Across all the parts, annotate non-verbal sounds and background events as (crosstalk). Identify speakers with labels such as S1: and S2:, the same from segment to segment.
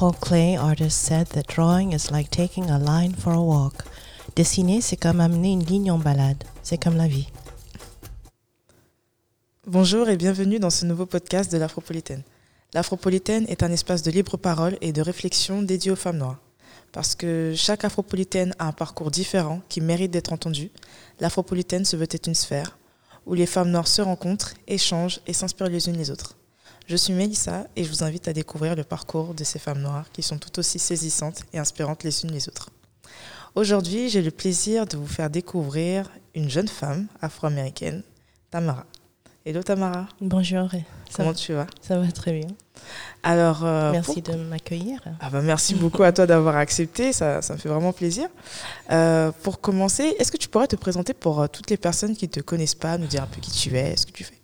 S1: Paul Klee, artist, said that drawing is like taking a line for a walk. Dessiner, c'est comme amener une ligne en balade. C'est comme la vie.
S2: Bonjour et bienvenue dans ce nouveau podcast de l'Afropolitaine. L'Afropolitaine est un espace de libre parole et de réflexion dédié aux femmes noires. Parce que chaque Afropolitaine a un parcours différent qui mérite d'être entendu, l'Afropolitaine se veut être une sphère où les femmes noires se rencontrent, échangent et s'inspirent les unes les autres. Je suis Mélissa et je vous invite à découvrir le parcours de ces femmes noires qui sont tout aussi saisissantes et inspirantes les unes les autres. Aujourd'hui, j'ai le plaisir de vous faire découvrir une jeune femme afro-américaine, Tamara. Hello Tamara.
S1: Bonjour.
S2: Comment tu vas?
S1: Ça va très bien.
S2: Alors, euh,
S1: merci de m'accueillir.
S2: Ah bah merci beaucoup à toi d'avoir accepté, ça, ça, me fait vraiment plaisir. Euh, pour commencer, est-ce que tu pourrais te présenter pour euh, toutes les personnes qui ne te connaissent pas, nous dire un peu qui tu es, ce que tu fais?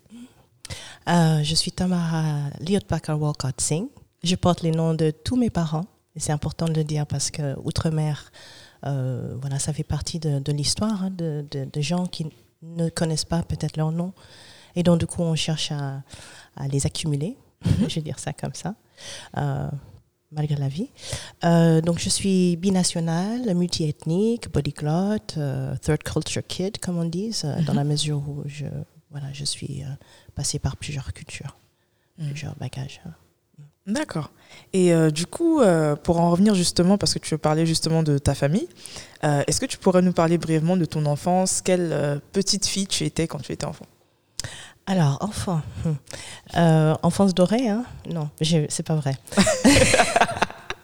S1: Je suis Tamara Liot Walcott Singh. Je porte les noms de tous mes parents, et c'est important de le dire parce que Outre-mer, voilà, ça fait partie de, de l'histoire hein, de, de, de, gens qui ne connaissent pas peut-être leur nom. Et donc, du coup, on cherche à, à les accumuler. (laughs) je vais dire ça comme ça, euh, malgré la vie. Euh, donc, je suis binationale, multiethnique, bodyglot, euh, third culture kid, comme on dit, dans la mesure où je, voilà, je suis passée par plusieurs cultures, plusieurs bagages.
S2: D'accord. Et du coup, pour en revenir justement, parce que tu veux parler justement de ta famille, est-ce que tu pourrais nous parler brièvement de ton enfance? Quelle petite fille tu étais quand tu étais enfant?
S1: Alors, enfant. (laughs) Euh, enfance dorée, hein? Non, c'est pas vrai. (laughs)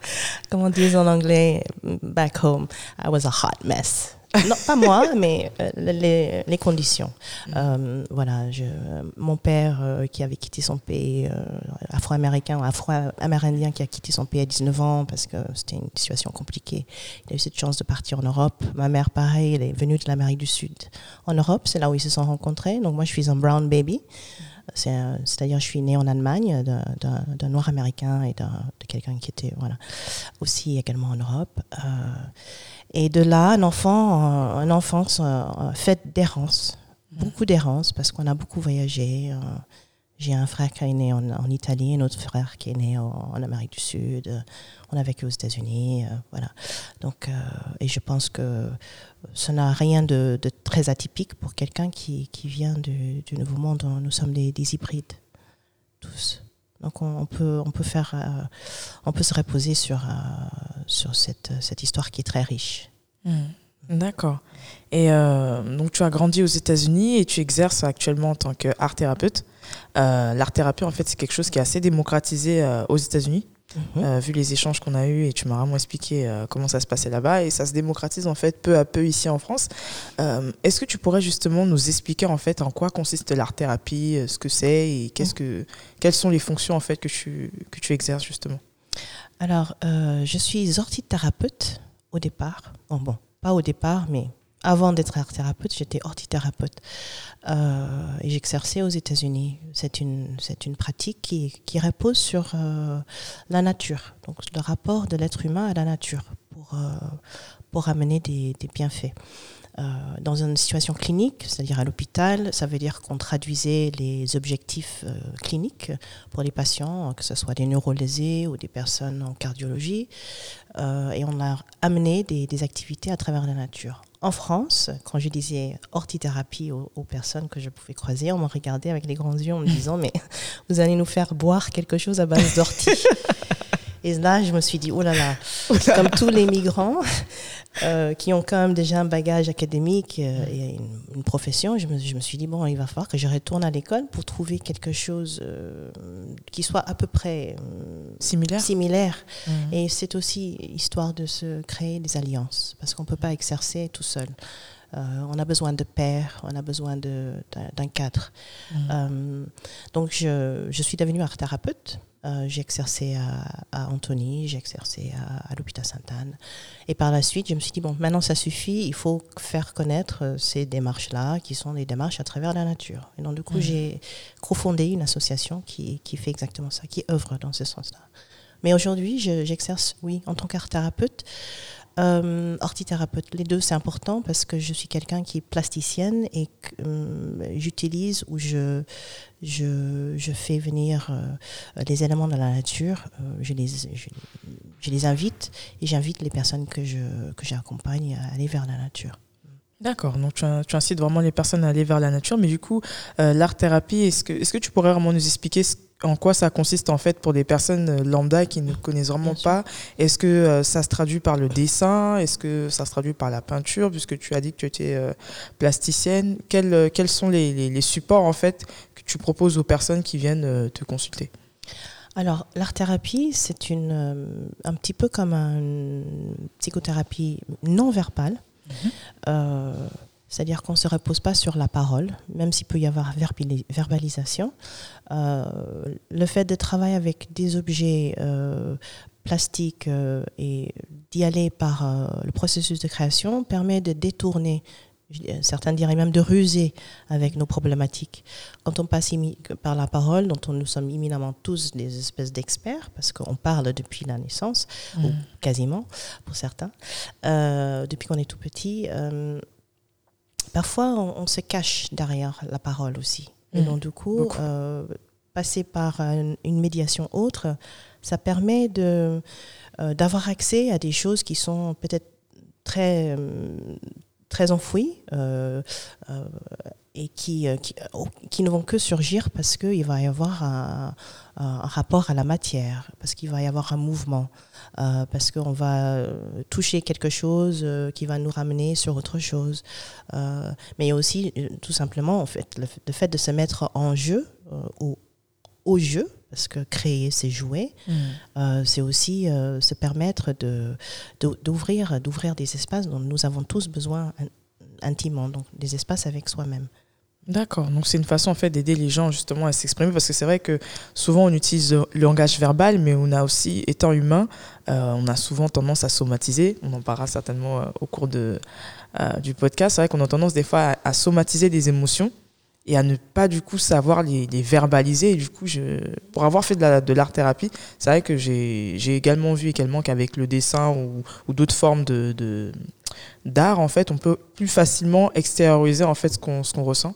S1: (laughs) Comme on dit en anglais, back home, I was a hot mess. Non, pas moi, mais euh, les, les, conditions. Mm. Euh, voilà, je, mon père euh, qui avait quitté son pays, euh, afro-américain, afro-amérindien qui a quitté son pays à 19 ans parce que c'était une situation compliquée. Il a eu cette chance de partir en Europe. Ma mère, pareil, elle est venue de l'Amérique du Sud. En Europe, c'est là où ils se sont rencontrés. Donc moi, je suis un brown baby. C'est-à-dire, je suis née en Allemagne d'un noir américain et de quelqu'un qui était voilà, aussi également en Europe. Euh, et de là, un enfant, un enfance euh, faite d'errance, beaucoup d'errance, parce qu'on a beaucoup voyagé. Euh, j'ai un frère qui est né en, Italie, un autre frère qui est né en, Amérique du Sud. On a vécu aux États-Unis, voilà. Donc, et je pense que ça n'a rien de, très atypique pour quelqu'un qui, qui, vient du, du, Nouveau Monde. Nous sommes des, des hybrides, tous. Donc on, peut, on, peut faire, on peut se reposer sur, sur cette, cette histoire qui est très riche.
S2: Hmm. D'accord. Et euh, donc tu as grandi aux États-Unis et tu exerces actuellement en tant qu'art thérapeute. Euh, l'art thérapie, en fait, c'est quelque chose qui est assez démocratisé euh, aux États-Unis. Mhm. vu les échanges qu'on a eus et tu m'as vraiment expliqué comment ça se passait là-bas et ça se démocratise en fait peu à peu ici en France. Est-ce que tu pourrais justement nous expliquer en fait en quoi consiste l'art thérapie, ce que c'est et qu'est-ce que quelles sont les fonctions en fait que tu que tu exerces justement?
S1: Alors, euh, je suis orthithérapeute au départ. Bon, bon, pas au départ, mais avant d'être art thérapeute, j'étais orthithérapeute. Euh, et j'exerçais aux États-Unis. C'est une, c'est une pratique qui, qui repose sur euh, la nature, donc le rapport de l'être humain à la nature pour, euh, pour amener des, des bienfaits. Dans une situation clinique, c'est-à-dire à, l'hôpital, ça veut dire qu'on traduisait les objectifs cliniques pour les patients, que ce soit des neurolésés ou des personnes en cardiologie, et on a amené des, activités à travers la nature. En France, quand je disais orthithérapie aux, aux personnes que je pouvais croiser, on me regardait avec les grands yeux en me disant mais (laughs) vous allez nous faire boire quelque chose à base d'ortie. (laughs) Et là, je me suis dit, oh là là, (laughs) comme tous les migrants euh, qui ont quand même déjà un bagage académique euh, et une, une, profession, je me, je me, suis dit, bon, il va falloir que je retourne à l'école pour trouver quelque chose euh, qui soit à peu près
S2: similaire.
S1: similaire. Mmh. Et c'est aussi histoire de se créer des alliances, parce qu'on ne peut pas exercer tout seul. Euh, on a besoin de pairs, on a besoin d'un cadre. Mmh. Euh, donc, je, je, suis devenue art thérapeute. Euh, j'ai exercé à, à Antony, j'ai exercé à, à l'hôpital Sainte-Anne. Et par la suite, je me suis dit, bon, maintenant ça suffit, il faut faire connaître ces démarches-là, qui sont des démarches à travers la nature. Et donc, du coup, mmh. j'ai cofondé une association qui, qui fait exactement ça, qui œuvre dans ce sens-là. Mais aujourd'hui, j'exerce, oui, en tant qu'art thérapeute. Euh, orthithérapeute. Les deux, c'est important parce que je suis quelqu'un qui est plasticienne et euh, j'utilise ou je, je, je, fais venir euh, les éléments de la nature. Euh, je, les, je, les invite et j'invite les personnes que je que j'accompagne à aller vers la nature.
S2: D'accord, donc tu, tu, incites vraiment les personnes à aller vers la nature, mais du coup, euh, l'art-thérapie, est-ce que, est que tu pourrais vraiment nous expliquer ce, en quoi ça consiste en fait pour des personnes euh, lambda qui ne connaissent vraiment pas? Est-ce que euh, ça se traduit par le dessin? Est-ce que ça se traduit par la peinture? Puisque tu as dit que tu étais euh, plasticienne, quels, quels sont les, les, les, supports en fait que tu proposes aux personnes qui viennent te consulter?
S1: Alors, l'art-thérapie, c'est une, un petit peu comme une psychothérapie non verbale. Euh, c'est-à-dire qu'on ne se repose pas sur la parole, même s'il peut y avoir verbalisation. Euh, le fait de travailler avec des objets euh, plastiques et d'y aller par le processus de création permet de détourner, certains diraient même de ruser avec nos problématiques. Quand on passe par la parole, dont on, nous sommes éminemment tous des espèces d'experts, parce qu'on parle depuis la naissance, mmh. ou quasiment pour certains, euh, depuis qu'on est tout petit parfois on, on, se cache derrière la parole aussi. Mmh. Et donc du coup, euh, passer par une, une, médiation autre, ça permet de euh, d'avoir accès à des choses qui sont peut-être très euh, très enfouies euh, euh, et qui, qui, qui, ne vont que surgir parce qu'il va y avoir un, rapport à la matière, parce qu'il va y avoir un mouvement, euh, parce qu'on va toucher quelque chose qui va nous ramener sur autre chose. Euh, mais aussi tout simplement en fait, le fait de se mettre en jeu ou au jeu, parce que créer, c'est jouer, mmh. euh, c'est aussi euh, se permettre de, d'ouvrir, d'ouvrir des espaces dont nous avons tous besoin intimement, donc des espaces avec soi-même.
S2: D'accord, donc c'est une façon en fait d'aider les gens justement à s'exprimer parce que c'est vrai que souvent on utilise le langage verbal mais on a aussi, étant humain, euh, on a souvent tendance à somatiser, on en parlera certainement euh, au cours de, euh, du podcast, c'est vrai qu'on a tendance des fois à, à somatiser des émotions et à ne pas du coup savoir les, verbaliser. Du coup, pour avoir fait de l'art-thérapie, c'est vrai que j'ai également vu également qu'avec le dessin ou, d'autres formes d'art, en fait, on peut plus facilement extérioriser en fait ce qu'on ce qu'on ressent.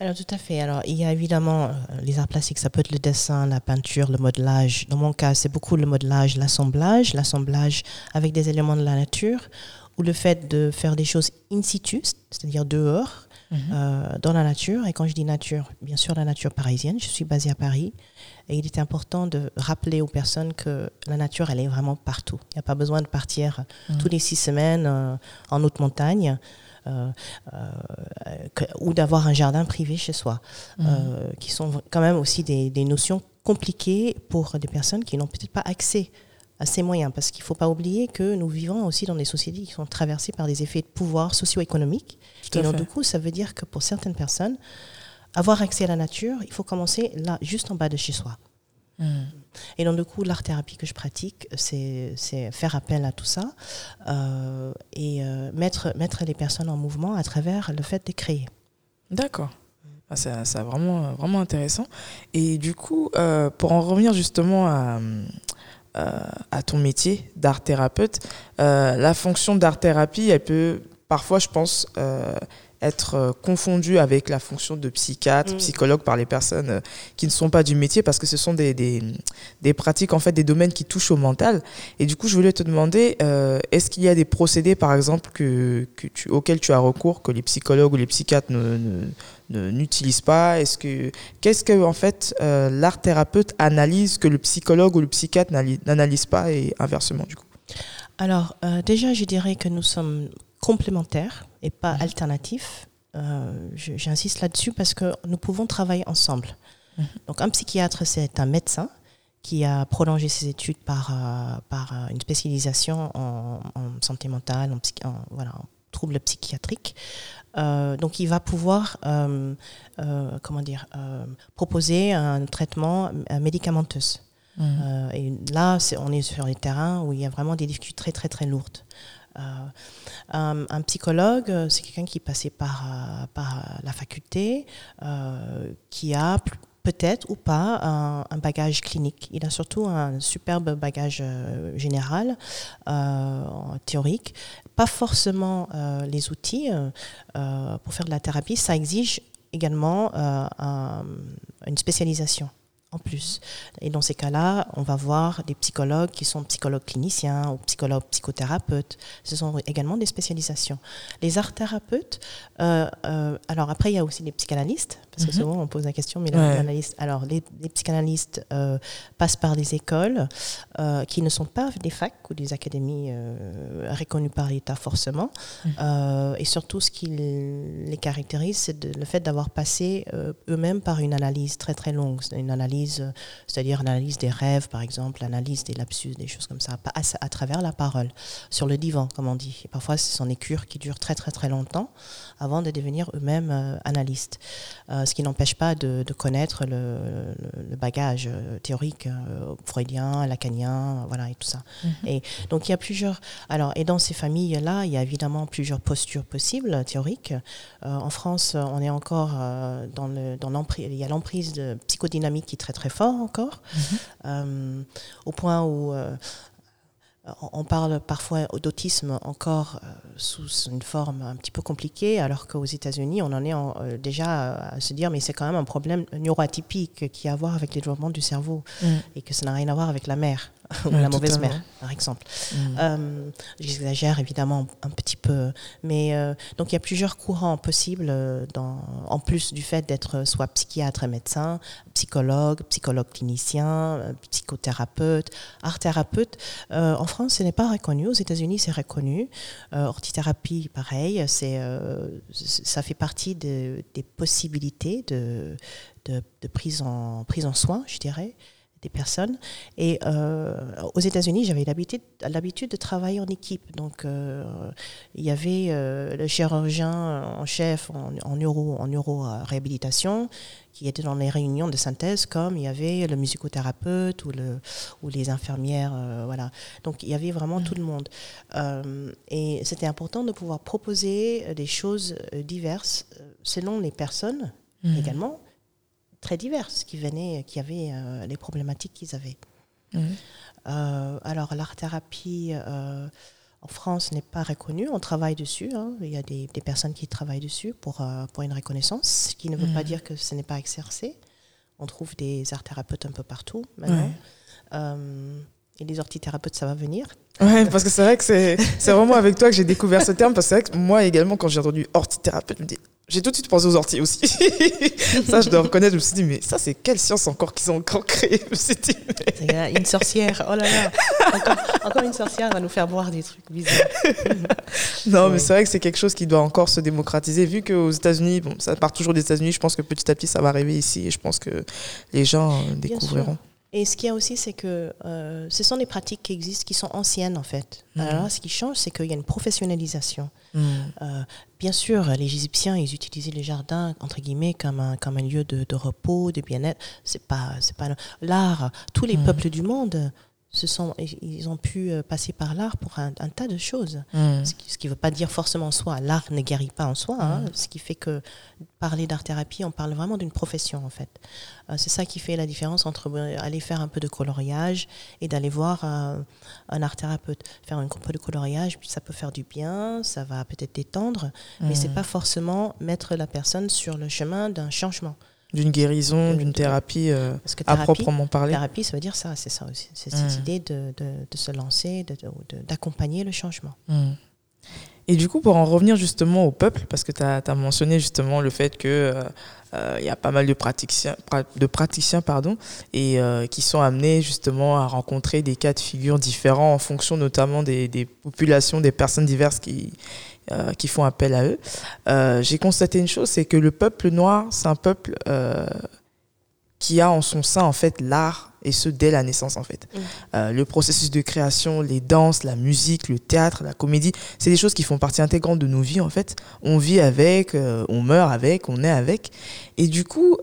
S1: Alors tout à fait. Alors il y a évidemment euh, les arts plastiques, ça peut être le dessin, la peinture, le modelage. Dans mon cas, c'est beaucoup le modelage, l'assemblage, l'assemblage avec des éléments de la nature ou le fait de faire des choses in situ, c'est-à-dire dehors, mm -hmm. euh, dans la nature. Et quand je dis nature, bien sûr la nature parisienne, je suis basée à Paris. Et il est important de rappeler aux personnes que la nature, elle est vraiment partout. Il n'y a pas besoin de partir mm -hmm. tous les six semaines euh, en haute montagne. Euh, euh, que, ou d'avoir un jardin privé chez soi, euh, qui sont quand même aussi des, des notions compliquées pour des personnes qui n'ont peut-être pas accès à ces moyens, parce qu'il ne faut pas oublier que nous vivons aussi dans des sociétés qui sont traversées par des effets de pouvoir socio-économique. Et donc, du coup, ça veut dire que pour certaines personnes, avoir accès à la nature, il faut commencer là, juste en bas de chez soi. Mmh. Et donc, du coup, l'art-thérapie que je pratique, c'est faire appel à tout ça euh, et euh, mettre, mettre les personnes en mouvement à travers le fait de créer.
S2: D'accord. Ah, c'est vraiment, vraiment intéressant. Et du coup, euh, pour en revenir justement à, à ton métier d'art-thérapeute, euh, la fonction d'art-thérapie, elle peut parfois, je pense, euh, être euh, confondu avec la fonction de psychiatre, mmh. psychologue par les personnes euh, qui ne sont pas du métier parce que ce sont des, des, des, pratiques, en fait, des domaines qui touchent au mental. Et du coup, je voulais te demander, euh, est-ce qu'il y a des procédés, par exemple, que, que tu, auxquels tu as recours, que les psychologues ou les psychiatres ne, ne, n'utilisent pas? Est-ce que qu'est-ce que en fait euh, l'art thérapeute analyse que le psychologue ou le psychiatre n'analyse pas et inversement du coup?
S1: Alors euh, déjà, je dirais que nous sommes complémentaires et pas mmh. alternatifs. Euh, J'insiste là-dessus parce que nous pouvons travailler ensemble. Mmh. Donc un psychiatre, c'est un médecin qui a prolongé ses études par, euh, par euh, une spécialisation en, en santé mentale, en, en, voilà, en troubles psychiatriques. Euh, donc il va pouvoir comment dire proposer un traitement médicamenteux. Mmh. et là, est, on est sur les terrains où il y a vraiment des difficultés très très très lourdes. Euh, un, un, psychologue, c'est quelqu'un qui passait par, par la faculté, euh, qui a peut-être ou pas un, bagage clinique. Il a surtout un superbe bagage euh, général, euh, théorique. Pas forcément euh, les outils pour faire de la thérapie. Ça exige également une spécialisation en plus. Et dans ces cas-là, on va voir des psychologues qui sont psychologues cliniciens ou psychologues psychothérapeutes. Ce sont également des spécialisations. Les art thérapeutes, euh, euh, alors après, il y a aussi les psychanalystes, parce que mhm. souvent on pose la question, mais les alors les, psychanalystes euh, passent par des écoles qui ne sont pas des facs ou des académies reconnues par l'État forcément. Et surtout, ce qui les caractérise, c'est le fait d'avoir passé eux-mêmes par une analyse très très longue, une analyse c'est-à-dire l'analyse des rêves, par exemple, l'analyse des lapsus, des choses comme ça, à, à, travers la parole, sur le divan, comme on dit. Et parfois, ce sont des cures qui durent très, très, très longtemps avant de devenir eux-mêmes euh, analystes. Euh, ce qui n'empêche pas de, connaître le, bagage euh, théorique freudien, lacanien, voilà, et tout ça. Mhm. Et donc, il y a plusieurs. Alors, et dans ces familles-là, il y a évidemment plusieurs postures possibles, théoriques. en France, on est encore dans l'emprise, il y a l'emprise psychodynamique qui est très très fort encore, mhm. au point où on parle parfois d'autisme encore euh, sous une forme un petit peu compliquée, alors qu'aux États-Unis, on en est euh, déjà à se dire, mais c'est quand même un problème neuroatypique qui a à voir avec le développement du cerveau mm. et que ça n'a rien à voir avec la mère. (laughs) la mauvaise mère, par exemple. Mm. Euh, j'exagère évidemment un petit peu, mais euh, donc il y a plusieurs courants possibles, euh, dans, en plus du fait d'être soit psychiatre et médecin, psychologue, psychologue clinicien, psychothérapeute, art thérapeute. en France, ce n'est pas reconnu. Aux États-Unis, c'est reconnu. orthithérapie, pareil, c'est ça fait partie de, des possibilités de, de, de, prise en prise en soin, je dirais des personnes. Et euh, aux États-Unis, j'avais l'habitude de travailler en équipe. Donc, euh, il y avait euh, le chirurgien en chef en, en neuro, en neuro réhabilitation qui était dans les réunions de synthèse, comme il y avait le musicothérapeute ou, le, ou les infirmières. voilà. Donc, il y avait vraiment tout le monde. et c'était important de pouvoir proposer des choses diverses selon les personnes mmh. également très diverses qui venaient, qui avaient euh, les problématiques qu'ils avaient. Euh, alors, l'art-thérapie euh, en France n'est pas reconnue. On travaille dessus. Hein. Il y a des, personnes qui travaillent dessus pour, pour une reconnaissance, ce qui ne veut pas dire que ce n'est pas exercé. On trouve des art-thérapeutes un peu partout maintenant. et les orthithérapeutes, ça va venir.
S2: Ouais, parce que c'est vrai que c'est vraiment avec toi que j'ai découvert ce terme. Parce que c'est vrai que moi également, quand j'ai entendu orthithérapeute, je me dis j'ai tout de suite pensé aux orties aussi. (laughs) ça, je dois reconnaître. Je me suis dit, mais ça, c'est quelle science encore qu'ils ont encore créé
S1: une sorcière. Oh là là. Encore, une sorcière va nous faire boire des trucs bizarres.
S2: non, mais c'est vrai que c'est quelque chose qui doit encore se démocratiser. Vu qu'aux États-Unis, bon, ça part toujours des États-Unis, je pense que petit à petit, ça va arriver ici. Et je pense que les gens euh, découvriront.
S1: Et ce qu'il y a aussi, c'est que euh, ce sont des pratiques qui existent, qui sont anciennes en fait. Mhm. Alors ce qui change, c'est qu'il y a une professionnalisation. Mhm. Euh, bien sûr, les Égyptiens, ils utilisaient les jardins entre guillemets comme un comme un lieu de, de repos, de bien-être. C'est pas c'est pas l'art. Tous les mhm. peuples du monde se sont, ils ont pu euh, passer par l'art pour un, tas de choses. Mm. Ce qui ne veut pas dire forcément en soi, l'art ne guérit pas en soi. Hein. Mm. ce qui fait que parler d'art-thérapie, on parle vraiment d'une profession en fait. Euh, c'est ça qui fait la différence entre euh, aller faire un peu de coloriage et d'aller voir un art-thérapeute. Faire un peu de coloriage, ça peut faire du bien, ça va peut-être détendre, mais mais c'est mm. pas forcément mettre la personne sur le chemin d'un changement
S2: d'une guérison, d'une thérapie, euh, à proprement parler.
S1: Thérapie, ça veut dire ça, c'est ça aussi. C'est cette hmm. idée de, de, de, se lancer, d'accompagner le changement.
S2: Hmm. Et du coup, pour en revenir justement au peuple, parce que tu as, mentionné justement le fait qu'il euh, euh, il y a pas mal de praticiens, de praticiens pardon, et qui sont amenés justement à rencontrer des cas de figure différents en fonction notamment des, des populations, des personnes diverses qui, euh, qui font appel à eux. Euh, j'ai constaté une chose, c'est que le peuple noir, c'est un peuple euh, qui a en son sein en fait l'art et ce dès la naissance en fait. Mm. le processus de création, les danses, la musique, le théâtre, la comédie, c'est des choses qui font partie intégrante de nos vies en fait. On vit avec, on meurt avec, on est avec, et du coup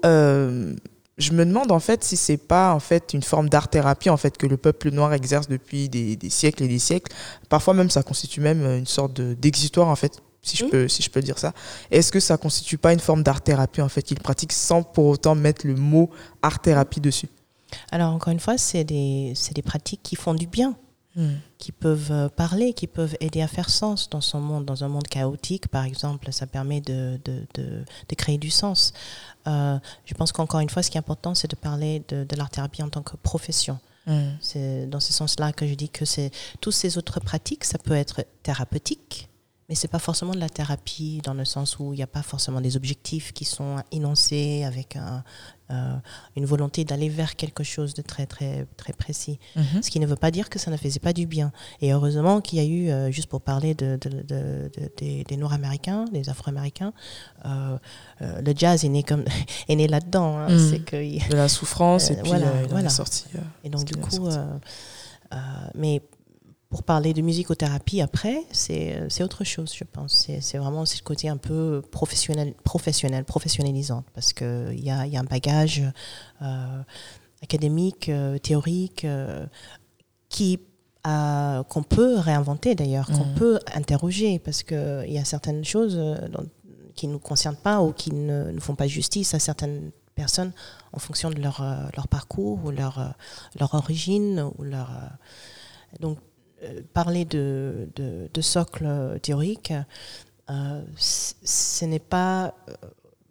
S2: je me demande en fait si c'est pas en fait une forme d'art thérapie en fait que le peuple noir exerce depuis des, siècles et des siècles. Parfois même ça constitue même une sorte d'exitoire en fait si je, peux, si je peux dire ça. Est-ce que ça constitue pas une forme d'art-thérapie, en fait, qu'il pratique sans pour autant mettre le mot art-thérapie dessus?
S1: Alors, encore une fois, c'est des, des pratiques qui font du bien. Hmm. qui peuvent euh, parler, qui peuvent aider à faire sens dans son monde, dans un monde chaotique, par exemple. Ça permet de, de, de, créer du sens. Euh, je pense qu'encore une fois, ce qui est important, c'est de parler de, l'art-thérapie en tant que profession. Hmm. C'est dans ce sens-là que je dis que c'est toutes ces autres pratiques, ça peut être thérapeutique, mais c'est pas forcément de la thérapie dans le sens où il n'y a pas forcément des objectifs qui sont énoncés avec un, euh, une volonté d'aller vers quelque chose de très très très précis. Mhm. Ce qui ne veut pas dire que ça ne faisait pas du bien. Et heureusement qu'il y a eu, euh, juste pour parler de, des, des Nord-Américains, des Afro-Américains, euh, le jazz est né comme (laughs) est né là-dedans. Hein.
S2: Mhm. C'est que de la souffrance et puis voilà, il voilà. sorti.
S1: et donc du coup, mais pour parler de musicothérapie après, c'est autre chose, je pense. C'est vraiment le côté un peu professionnel, professionnel professionnalisant, parce qu'il y a, y a un bagage euh, académique, euh, théorique, euh, qui qu'on peut réinventer d'ailleurs, qu'on mmh. peut interroger, parce qu'il y a certaines choses qui ne nous concernent pas ou qui ne, ne, font pas justice à certaines personnes en fonction de leur, leur parcours ou leur, leur origine. Ou leur, donc euh, parler de, de, socle théorique, euh, ce n'est pas euh,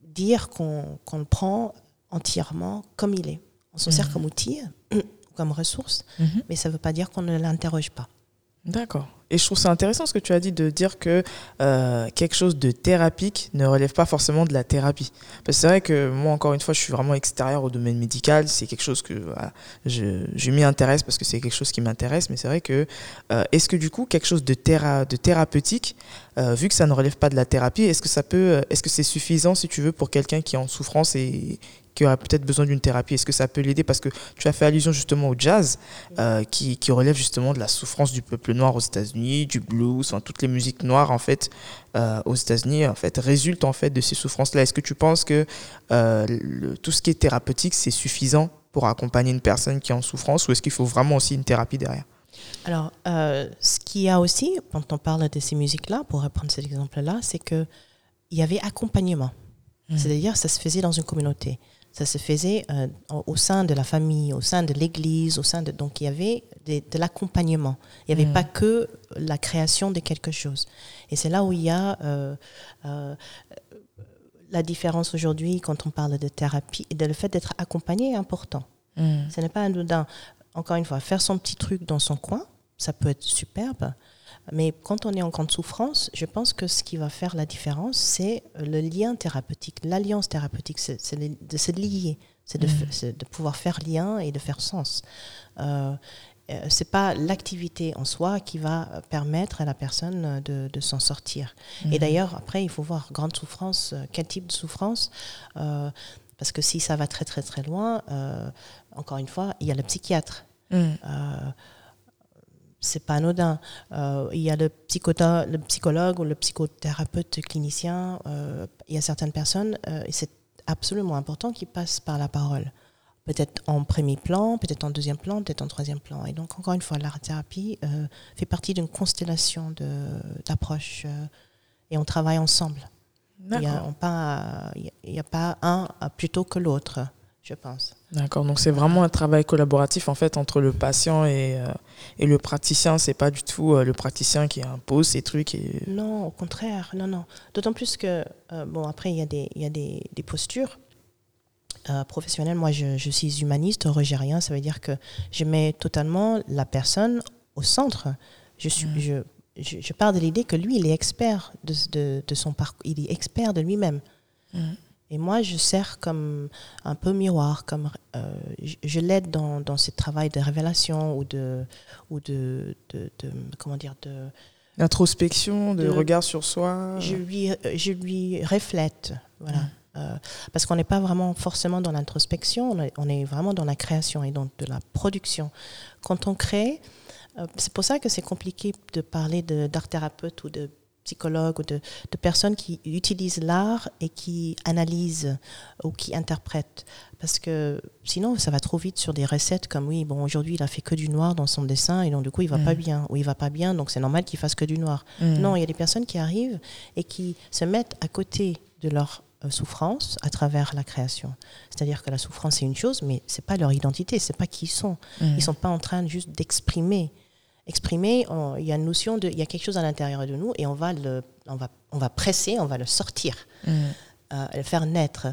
S1: dire qu'on le prend entièrement comme il est. On s'en sert mmh. comme outil, (clears throat) comme ressource, mmh. mais ça ne veut pas dire qu'on ne l'interroge pas.
S2: D'accord. Et je trouve ça intéressant ce que tu as dit de dire que euh, quelque chose de thérapique ne relève pas forcément de la thérapie. Parce que c'est vrai que moi, encore une fois, je suis vraiment extérieur au domaine médical. C'est quelque chose que je, m'y intéresse parce que c'est quelque chose qui m'intéresse. Mais c'est vrai que euh, est-ce que du coup, quelque chose de, théra, de thérapeutique, euh, vu que ça ne relève pas de la thérapie, est-ce que ça peut, est-ce que c'est suffisant si tu veux pour quelqu'un qui est en souffrance et qui aurait peut-être besoin d'une thérapie Est-ce que ça peut l'aider? Parce que tu as fait allusion justement au jazz, euh, qui, qui, relève justement de la souffrance du peuple noir aux États-Unis, du blues, enfin, toutes les musiques noires en fait euh, aux États-Unis en fait résultent en fait de ces souffrances-là. Est-ce que tu penses que euh, tout ce qui est thérapeutique c'est suffisant pour accompagner une personne qui est en souffrance, ou est-ce qu'il faut vraiment aussi une thérapie derrière?
S1: Alors, ce qu'il y a aussi, quand on parle de ces musiques-là, pour reprendre cet exemple-là, c'est qu'il y avait accompagnement. Mmh. C'est-à-dire, ça se faisait dans une communauté ça se faisait euh, au sein de la famille, au sein de l'église, au sein de donc il y avait de l'accompagnement. Il n'y avait mm. pas que la création de quelque chose. Et c'est là où il y a euh, euh, la différence aujourd'hui quand on parle de thérapie et de le fait d'être accompagné est important. Mm. Ce n'est pas anodin. Encore une fois, faire son petit truc dans son coin, ça peut être superbe. Mais quand on est en grande souffrance, je pense que ce qui va faire la différence, c'est le lien thérapeutique, l'alliance thérapeutique, c'est de se lier, c'est de, mm. de, pouvoir faire lien et de faire sens. Euh, euh, c'est pas l'activité en soi qui va permettre à la personne de, de s'en sortir. Et mm. d'ailleurs, après, il faut voir grande souffrance, euh, quel type de souffrance. Euh, parce que si ça va très très très loin, encore une fois, il y a le psychiatre. Mm c'est pas anodin. Euh, il y a le, le, psychologue ou le psychothérapeute clinicien. Euh, il y a certaines personnes, euh, et c'est absolument important qu'ils passent par la parole. Peut-être en premier plan, peut-être en deuxième plan, peut-être en troisième plan. Et donc, encore une fois, l'art-thérapie fait partie d'une constellation d'approches et on travaille ensemble. Il n'y a, a, pas un plutôt que l'autre je pense.
S2: D'accord, donc c'est vraiment un travail collaboratif en fait entre le patient et, euh, et le praticien. C'est pas du tout euh, le praticien qui impose ces trucs. Et...
S1: Non, au contraire, non, non. D'autant plus que, euh, bon, après, il y a des, y a des, des postures professionnelles. Moi, je, je suis humaniste, rien. ça veut dire que je mets totalement la personne au centre. Je, suis, je, je, pars de l'idée que lui, il est expert de, de, de son parcours, il est expert de lui-même. Et moi, je sers comme un peu miroir, comme euh, je, l'aide dans, dans ce travail de révélation ou de, ou de, de, comment dire, de
S2: d'introspection, de, regard sur soi.
S1: Je lui, je lui reflète, voilà. Mmh. Euh, parce qu'on n'est pas vraiment forcément dans l'introspection, on, est vraiment dans la création et dans de la production. Quand on crée, euh, c'est pour ça que c'est compliqué de parler d'art thérapeute ou de psychologues ou de, de personnes qui utilisent l'art et qui analysent ou qui interprètent. Parce que sinon, ça va trop vite sur des recettes comme oui, bon, aujourd'hui, il a fait que du noir dans son dessin et donc du coup, il va pas
S2: Mm.
S1: bien ou il va pas bien, donc c'est normal qu'il fasse que du noir.
S2: Mm.
S1: Non, il y a des personnes qui arrivent et qui se mettent à côté de leur euh, souffrance à travers la création. C'est-à-dire que la souffrance c'est une chose, mais c'est pas leur identité, c'est pas qui ils sont.
S2: Mm.
S1: Ils sont pas en train juste d'exprimer. Exprimer, on- il y a une notion de, il y a quelque chose à l'intérieur de nous et on va le, on va, on va presser, on va le sortir,
S2: Mm.
S1: euh, le faire naître.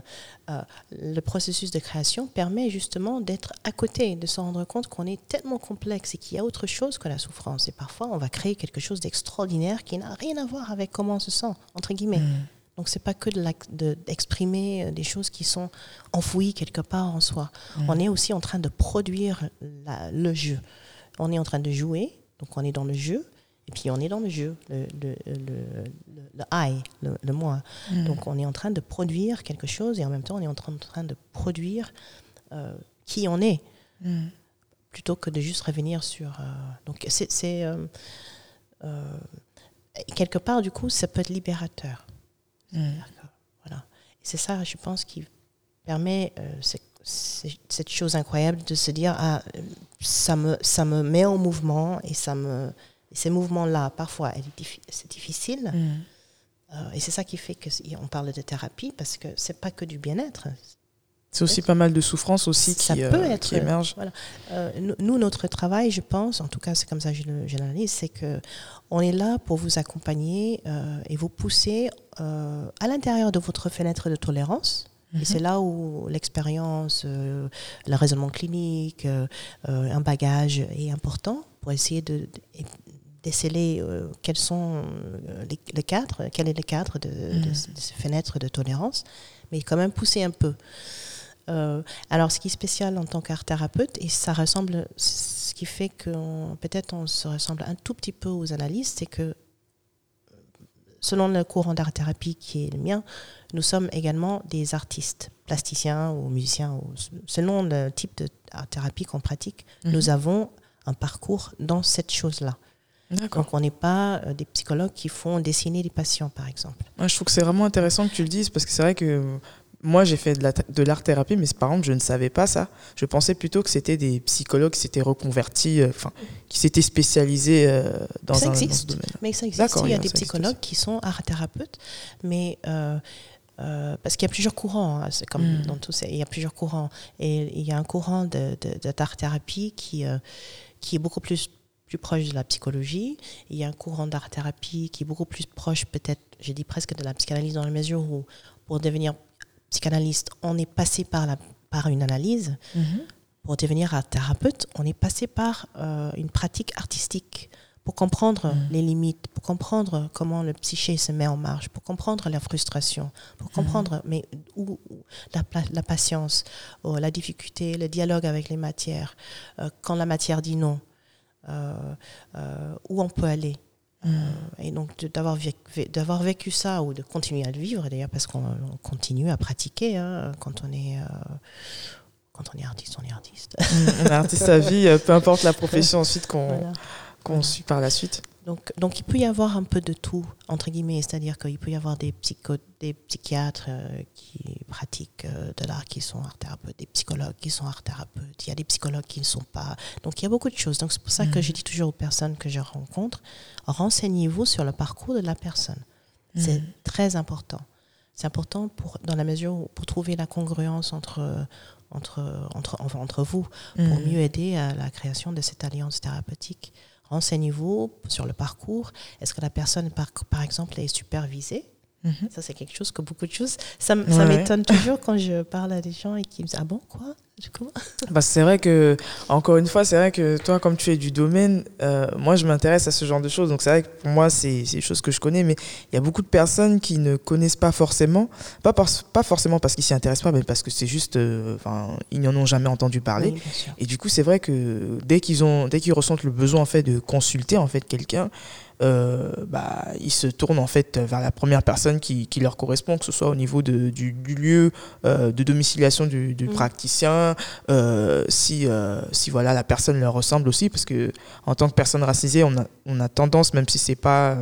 S1: Euh, le processus de création permet justement d'être à côté, de se rendre compte qu'on est tellement complexe et qu'il y a autre chose que la souffrance. Et parfois, on va créer quelque chose d'extraordinaire qui n'a rien à voir avec comment on se sent, entre guillemets.
S2: Mm.
S1: Donc c'est pas que de la- de- d'exprimer euh, des choses qui sont enfouies quelque part en soi.
S2: Mm.
S1: On est aussi en train de produire la- le jeu. On est en train de jouer, donc on est dans le jeu, et puis on est dans le jeu, le, le, le, le- I, le, moi.
S2: Mm.
S1: Donc on est en train de produire quelque chose et en même temps on est en train, en train de produire euh, qui on est,
S2: Mm.
S1: plutôt que de juste revenir sur... euh, donc c'est... euh, quelque part, du coup, ça peut être libérateur.
S2: Mm.
S1: Voilà. Et c'est ça, je pense, qui permet euh, c'est- cette chose incroyable de se dire ah, ça, me, ça me met en mouvement et ça me. ces mouvements-là, parfois, c'est difficile.
S2: Mm.
S1: Euh, et c'est ça qui fait qu'on parle de thérapie parce que c'est pas que du bien-être.
S2: C'est aussi pas mal de souffrance aussi
S1: Ça
S2: qui,
S1: peut
S2: euh,
S1: être-
S2: qui émerge.
S1: Euh, nous- notre travail, je pense, en tout cas, c'est comme ça que je l'analyse, c'est que on est là pour vous accompagner et vous pousser à l'intérieur de votre fenêtre de tolérance.
S2: Mhm.
S1: Et c'est là où l'expérience, euh, le raisonnement clinique, euh, euh, un bagage est important pour essayer de, de- déceler euh, quels sont les, les cadres, quel est le cadre de, de-
S2: Mhm.
S1: de ces fenêtres de tolérance, mais quand même pousser un peu. Euh, alors, ce qui est spécial en tant qu'art thérapeute, et ça ressemble, ce qui fait que peut-être on se ressemble un tout petit peu aux analystes, c'est que selon le courant d'art thérapie qui est le mien, nous sommes également des artistes, plasticiens ou musiciens, ou selon le type d'art thérapie qu'on pratique,
S2: Mhm.
S1: nous avons un parcours dans cette chose-là. Donc, on n'est pas euh, des psychologues qui font dessiner des patients, par exemple.
S2: Ouais, je trouve que c'est vraiment intéressant que tu le dises parce que c'est vrai que moi j'ai fait de la- de l'art-thérapie, mais par exemple je ne savais pas ça. Je pensais plutôt que c'était des psychologues qui s'étaient reconvertis, euh, qui s'étaient spécialisés euh, dans,
S1: Ça
S2: un, dans ce
S1: existe.
S2: domaine.
S1: Mais ça existe. Il y a des psychologues qui sont art thérapeutes, mais euh, euh, parce qu'il y a plusieurs courants, hein, c'est comme
S2: Mm.
S1: dans tout ça, il y a plusieurs courants. Et il y a un courant de, de, de- d'art thérapie qui, qui est beaucoup plus, plus proche de la psychologie. Il y a un courant d'art thérapie qui est beaucoup plus proche, peut-être, j'ai dit presque de la psychanalyse dans la mesure où, pour devenir psychanalyste, on est passé par, la, par une analyse
S2: Mhm.
S1: pour devenir un thérapeute, on est passé par euh, une pratique artistique pour comprendre
S2: Mhm.
S1: les limites, pour comprendre comment le psyché se met en marche, pour comprendre la frustration, pour comprendre mais où, où la, patience, oh, la difficulté, le dialogue avec les matières, euh, quand la matière dit non, euh, euh, où on peut aller. Euh, et donc d'avoir vécu, d'avoir vécu ça ou de continuer à le vivre d'ailleurs parce qu'on on continue à pratiquer hein, quand on est euh, quand on est artiste on est artiste (laughs)
S2: on est artiste à vie, euh, peu importe la profession ensuite qu'on
S1: Voilà.
S2: qu'on suit par la suite.
S1: Donc, donc il peut y avoir un peu de tout, entre guillemets, c'est-à-dire qu'il peut y avoir des, psycho, des psychiatres euh, qui pratiquent euh, de l'art, qui sont art thérapeutes, des psychologues qui sont art thérapeutes, il y a des psychologues qui ne sont pas. Donc il y a beaucoup de choses. Donc c'est pour ça que
S2: Mhm.
S1: je dis toujours aux personnes que je rencontre, renseignez-vous sur le parcours de la personne. C'est
S2: Mhm.
S1: très important. C'est important pour, dans la mesure où, pour trouver la congruence entre, entre, entre, enfin, entre vous, pour
S2: Mhm.
S1: mieux aider à la création de cette alliance thérapeutique. Renseignez-vous sur le parcours. Est-ce que la personne, par, par exemple, est supervisée?
S2: Mhm.
S1: Ça, c'est quelque chose que beaucoup de choses. Ça,
S2: ouais.
S1: m'étonne toujours quand je parle à des gens et qui me disent Ah bon, quoi? Du coup? (laughs)
S2: Bah, c'est vrai que, encore une fois, c'est vrai que toi, comme tu es du domaine, euh, moi, je m'intéresse à ce genre de choses. Donc, c'est vrai que pour moi, c'est des choses que je connais. Mais il y a beaucoup de personnes qui ne connaissent pas forcément, pas, pas forcément parce qu'ils s'y intéressent pas, mais parce que c'est juste, euh, ils n'en ont jamais entendu parler.
S1: Oui.
S2: Et du coup, c'est vrai que dès qu'ils qu'ils ressentent le besoin en fait de consulter en fait quelqu'un, euh, bah, ils se tournent en fait vers la première personne qui, qui leur correspond, que ce soit au niveau de, du, du lieu euh, de domiciliation du, du
S1: Mm.
S2: praticien, euh, si, si voilà, la personne leur ressemble aussi, parce que en tant que personne racisée, on a, on a tendance, même si c'est pas,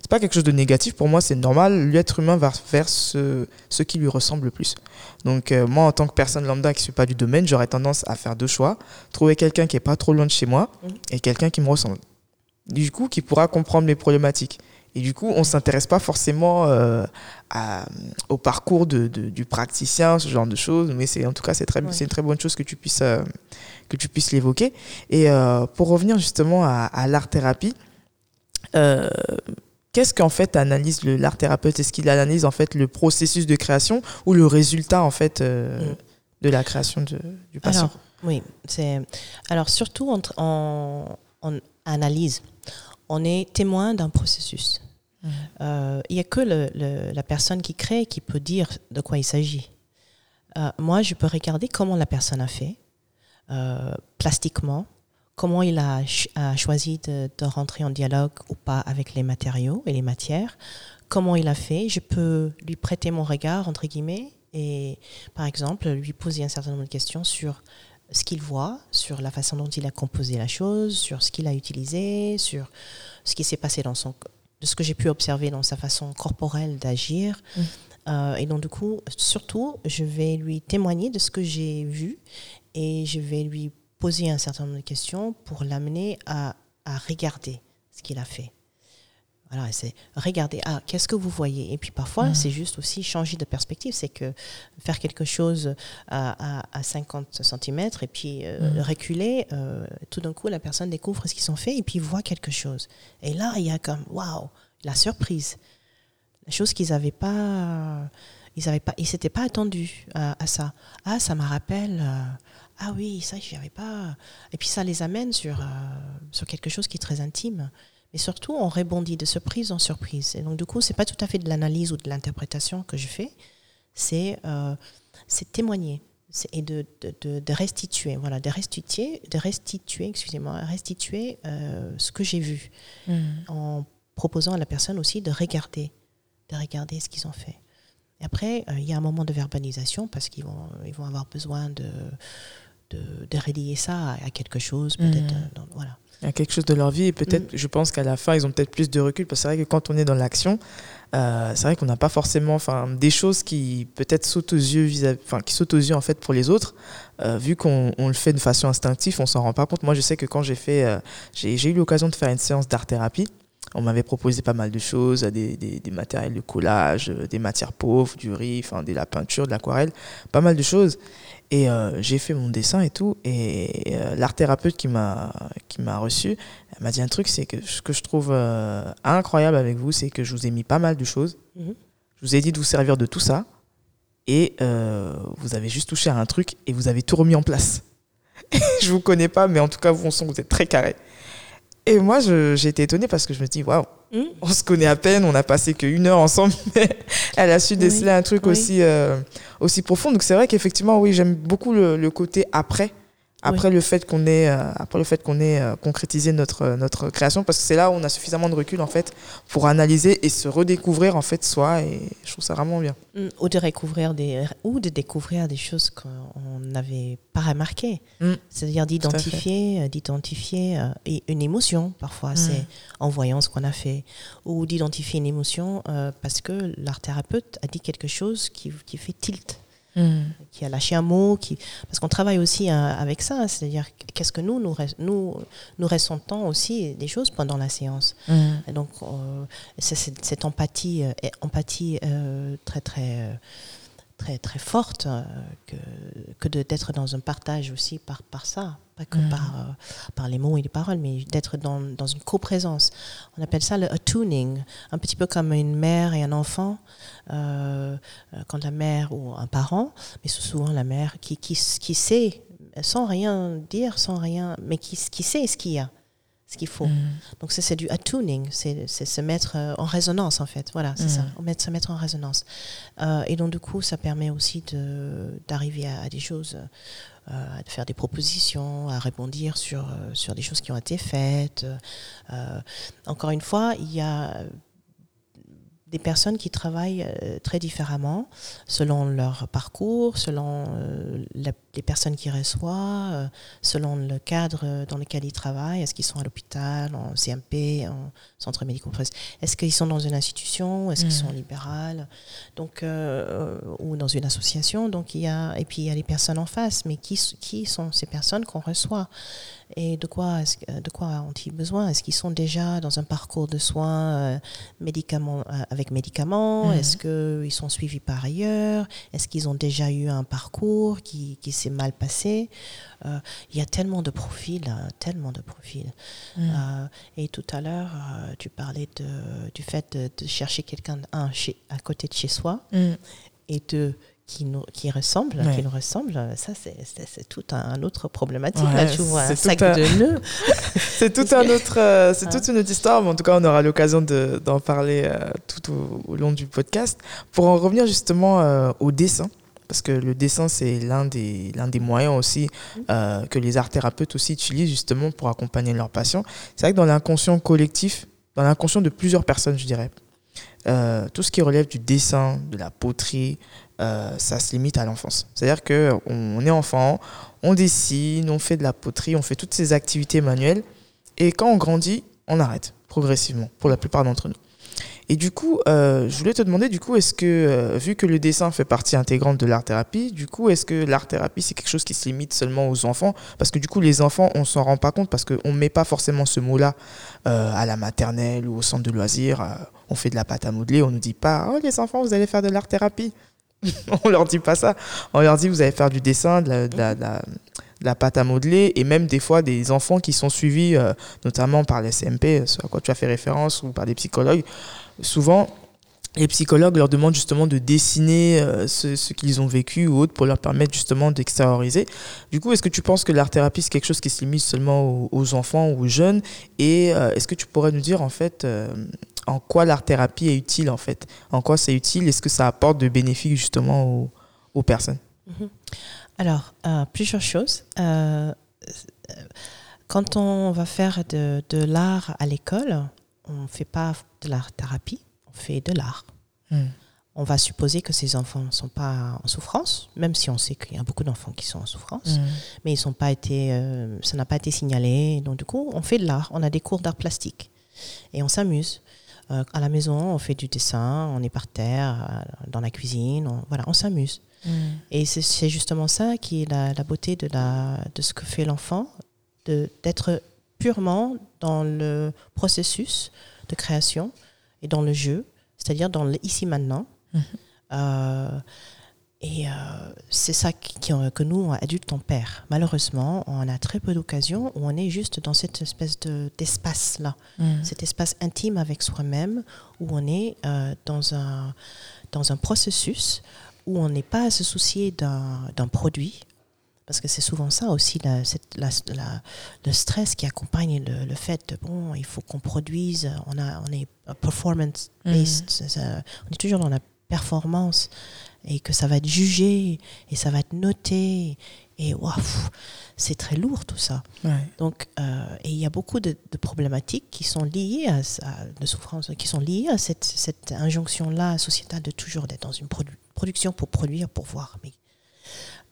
S2: c'est pas quelque chose de négatif, pour moi c'est normal, l'être humain va vers ce, ce qui lui ressemble le plus. Donc moi, en tant que personne lambda qui ne suis pas du domaine, j'aurais tendance à faire deux choix, trouver quelqu'un qui est pas trop loin de chez moi
S1: Mhm.
S2: et quelqu'un qui me ressemble. Du coup, qui pourra comprendre mes problématiques. Et du coup, on ne s'intéresse pas forcément euh, à- au parcours de, de- du praticien, ce genre de choses. Mais c'est en tout cas, c'est très,
S1: Ouais.
S2: c'est une très bonne chose que tu puisses, euh, que tu puisses l'évoquer. Et euh, pour revenir justement à, à l'art-thérapie, qu'est-ce qu'en fait analyse le- l'art-thérapeute? Est-ce qu'il analyse en fait le processus de création ou le résultat en fait
S1: Mm.
S2: de la création de- du patient?
S1: Alors, oui, c'est. Alors, surtout en, en, en analyse, on est témoin d'un processus.
S2: Mhm.
S1: Euh, Il n'y a que le- le- la personne qui crée qui peut dire de quoi il s'agit. Euh, moi, je peux regarder comment la personne a fait, euh, plastiquement, comment il a, ch- a choisi de, de rentrer en dialogue ou pas avec les matériaux et les matières, comment il a fait. Je peux lui prêter mon regard, entre guillemets, et par exemple, lui poser un certain nombre de questions sur ce qu'il voit, sur la façon dont il a composé la chose, sur ce qu'il a utilisé, sur ce qui s'est passé dans son de ce que j'ai pu observer dans sa façon corporelle d'agir.
S2: Mm.
S1: Euh, et donc, du coup, surtout, je vais lui témoigner de ce que j'ai vu et je vais lui poser un certain nombre de questions pour l'amener à, à regarder ce qu'il a fait. Voilà, c'est regarder, ah, qu'est-ce que vous voyez? Et puis parfois,
S2: Mhm.
S1: c'est juste aussi changer de perspective. C'est que faire quelque chose à, à, à 50 cm et puis euh,
S2: Mhm.
S1: reculer, euh, tout d'un coup, la personne découvre ce qu'ils ont fait et puis voit quelque chose. Et là, il y a comme, waouh, la surprise. La chose qu'ils n'avaient pas. Ils avaient pas, ils s'étaient pas attendus à, à ça. Ah, ça me rappelle. euh, ah oui, ça, j'y avais pas. Et puis ça les amène sur, sur quelque chose qui est très intime. Mais surtout, on rebondit de surprise en surprise. Et donc, du coup, c'est pas tout à fait de l'analyse ou de l'interprétation que je fais. C'est euh, témoigner et de, de, de, de restituer. Voilà, de restituer, de restituer, excusez-moi, restituer euh, ce que j'ai vu en proposant à la personne aussi de regarder, de regarder ce qu'ils ont fait. Et après, euh, il y a un moment de verbalisation parce qu'ils vont, ils vont avoir besoin de, de, de relier ça à, à quelque chose, peut-être.
S2: Mhm.
S1: euh, voilà.
S2: A quelque chose de leur vie et peut-être, je pense qu'à la fin, ils ont peut-être plus de recul parce que c'est vrai que quand on est dans l'action, euh, c'est vrai qu'on n'a pas forcément, enfin, des choses qui peut-être sautent aux yeux, enfin, qui sautent aux yeux en fait pour les autres, euh, vu qu'on on le fait de façon instinctive, on s'en rend pas compte. Moi, je sais que quand j'ai fait, euh, j'ai eu l'occasion de faire une séance d'art thérapie. On m'avait proposé pas mal de choses, des, des, des matériels de collage, des matières pauvres, du riz, enfin, de la peinture, de l'aquarelle, pas mal de choses. Et euh, j'ai fait mon dessin et tout. Et euh, l'art thérapeute qui m'a qui m'a reçu, elle m'a dit un truc, c'est que ce que je trouve euh, incroyable avec vous, c'est que je vous ai mis pas mal de choses.
S1: Mhm.
S2: Je vous ai dit de vous servir de tout ça. Et vous avez juste touché à un truc et vous avez tout remis en place. (laughs) je vous connais pas, mais en tout cas, vous, on sent que vous êtes très carré. Et moi, j'ai été étonnée parce que je me dis, waouh. On se connaît à peine, on n'a passé qu'une heure ensemble, (laughs) mais elle a su déceler un truc
S1: oui.
S2: aussi, euh, aussi profond. Donc c'est vrai qu'effectivement, oui, j'aime beaucoup le, le côté après, après le fait qu'on ait, euh, après le fait qu'on ait euh, concrétisé notre, notre création, parce que c'est là où on a suffisamment de recul en fait pour analyser et se redécouvrir en fait soi, et je trouve ça vraiment bien.
S1: Mm, Ou de découvrir des, ou de découvrir des choses qu'on n'avait pas remarquées.
S2: Mm.
S1: C'est-à-dire d'identifier, euh, d'identifier euh, une émotion, parfois,
S2: Mm.
S1: c'est en voyant ce qu'on a fait. Ou d'identifier une émotion euh, parce que l'art thérapeute a dit quelque chose qui, qui fait tilt, qui a lâché un mot. Qui... Parce qu'on travaille aussi euh, avec ça, hein, c'est-à-dire qu'est-ce que nous, nous, nous, nous ressentons aussi des choses pendant la séance. Et donc, euh, c'est cette, empathie, euh, empathie euh, très, très, euh, très, très forte euh, que, que de- d'être dans un partage aussi par, par ça, pas que
S2: Mhm.
S1: par, euh, par les mots et les paroles, mais d'être dans, dans une coprésence. On appelle ça le attuning, un petit peu comme une mère et un enfant. euh, quand la mère ou un parent, mais c'est souvent la mère qui, qui, qui sait, sans rien dire, sans rien, mais qui, qui sait ce qu'il y a, ce qu'il faut. Donc ça, c'est du attuning, c'est se mettre euh, en résonance en fait. Voilà, c'est
S2: Mhm.
S1: ça, se mettre en résonance. Euh, et donc du coup, ça permet aussi de- d'arriver à, à des choses, euh, à faire des propositions, à rebondir sur, euh, sur des choses qui ont été faites. Euh, encore une fois, il y a des personnes qui travaillent très différemment selon leur parcours, selon la, les personnes qui reçoivent, selon le cadre dans lequel ils travaillent, est-ce qu'ils sont à l'hôpital, en CMP, en centre médico est-ce qu'ils sont dans une institution, est-ce qu'ils sont
S2: Mhm.
S1: libérales, donc euh, ou dans une association. Donc il y a et puis il y a les personnes en face, mais qui qui sont ces personnes qu'on reçoit? Et de quoi de quoi ont-ils besoin? Est-ce qu'ils sont déjà dans un parcours de soins euh, médicaments euh, avec médicaments?
S2: Mhm.
S1: Est-ce qu'ils sont suivis par ailleurs? Est-ce qu'ils ont déjà eu un parcours qui, qui s'est mal passé Euh, Il y a tellement de profils, hein, tellement de profils.
S2: Mhm.
S1: Euh, et tout à l'heure, euh, tu parlais de, du fait de, de chercher quelqu'un un, chez, à côté de chez soi
S2: Mm.
S1: et deux qui nous qui ressemble,
S2: Ouais.
S1: qui nous ressemble. Ça, c'est, tout un, un autre problématique.
S2: Ouais,
S1: là, tu vois, un
S2: c'est
S1: sac
S2: tout un-
S1: de nœuds. (laughs) (laughs)
S2: C'est tout un autre, euh, c'est
S1: Ah.
S2: toute une autre histoire, mais en tout cas, on aura l'occasion de- d'en parler euh, tout au, au long du podcast. Pour en revenir justement euh, au dessin, parce que le dessin, c'est l'un des, l'un des moyens aussi euh, que les art thérapeutes aussi utilisent justement pour accompagner leurs patients. C'est vrai que dans l'inconscient collectif, dans l'inconscient de plusieurs personnes, je dirais, euh, tout ce qui relève du dessin, de la poterie, euh, ça se limite à l'enfance. C'est-à-dire qu'on on est enfant, on dessine, on fait de la poterie, on fait toutes ces activités manuelles. Et quand on grandit, on arrête progressivement, pour la plupart d'entre nous. Et du coup, euh, je voulais te demander, du coup, est-ce que, euh, vu que le dessin fait partie intégrante de l'art-thérapie, du coup, est-ce que l'art-thérapie, c'est quelque chose qui se limite seulement aux enfants? Parce que du coup, les enfants, on s'en rend pas compte parce qu'on ne met pas forcément ce mot-là euh, à la maternelle ou au centre de loisirs. on fait de la pâte à modeler, on nous dit pas, oh les enfants, vous allez faire de l'art-thérapie. (laughs) on leur dit pas ça. On leur dit, vous allez faire du dessin, de la, de la- pâte à modeler, et même des fois des enfants qui sont suivis, notamment par les CMP, ce à quoi tu as fait référence, ou par des psychologues. Souvent, les psychologues leur demandent justement de dessiner euh, ce, qu'ils ont vécu ou autre pour leur permettre justement d'extérioriser. Du coup, est-ce que tu penses que l'art-thérapie, c'est quelque chose qui se limite seulement aux, enfants ou aux jeunes? Et euh, est-ce que tu pourrais nous dire en fait euh, en quoi l'art-thérapie est utile en fait? En quoi c'est utile? Est-ce que ça apporte de bénéfices justement aux, personnes?
S1: Mhm. Alors, plusieurs choses. Quand on va faire de l'art à l'école, on ne fait pas de l'art-thérapie, on fait de l'art.
S2: Hmm.
S1: On va supposer que ces enfants ne sont pas en souffrance, même si on sait qu'il y a beaucoup d'enfants qui sont en souffrance, mais ils sont pas été, euh, ça n'a pas été signalé. Donc du coup, on fait de l'art. On a des cours d'art plastique et on s'amuse. Euh, à la maison, on fait du dessin, on est par terre, euh, dans la cuisine, on, voilà, on s'amuse. Et c'est- justement ça qui est la, la beauté de, la, de ce que fait l'enfant, de- d'être purement dans le processus de création et dans le jeu, c'est-à-dire dans le ici maintenant.
S2: Mhm.
S1: Euh, et euh, c'est ça qui- qui- que nous, adultes, on perd. Malheureusement, on a très peu d'occasions où on est juste dans cette espèce de- d'espace-là cet espace intime avec soi-même où on est euh, dans, un, dans un processus où on n'est pas à se soucier d'un produit. Parce que c'est souvent ça aussi, la, cette- la- la- le stress qui accompagne le, le fait de, bon, il faut qu'on produise, on, a, on est performance-based, ça, on est toujours dans la performance et que ça va être jugé et ça va être noté. Et waouh, c'est très lourd tout ça.
S2: Ouais.
S1: Donc, euh, et il y a beaucoup de, de problématiques qui sont liées à, de souffrances, qui sont liées à cette, cette injonction-là sociétale de toujours d'être dans une produ- production pour produire, pour voir. Mais,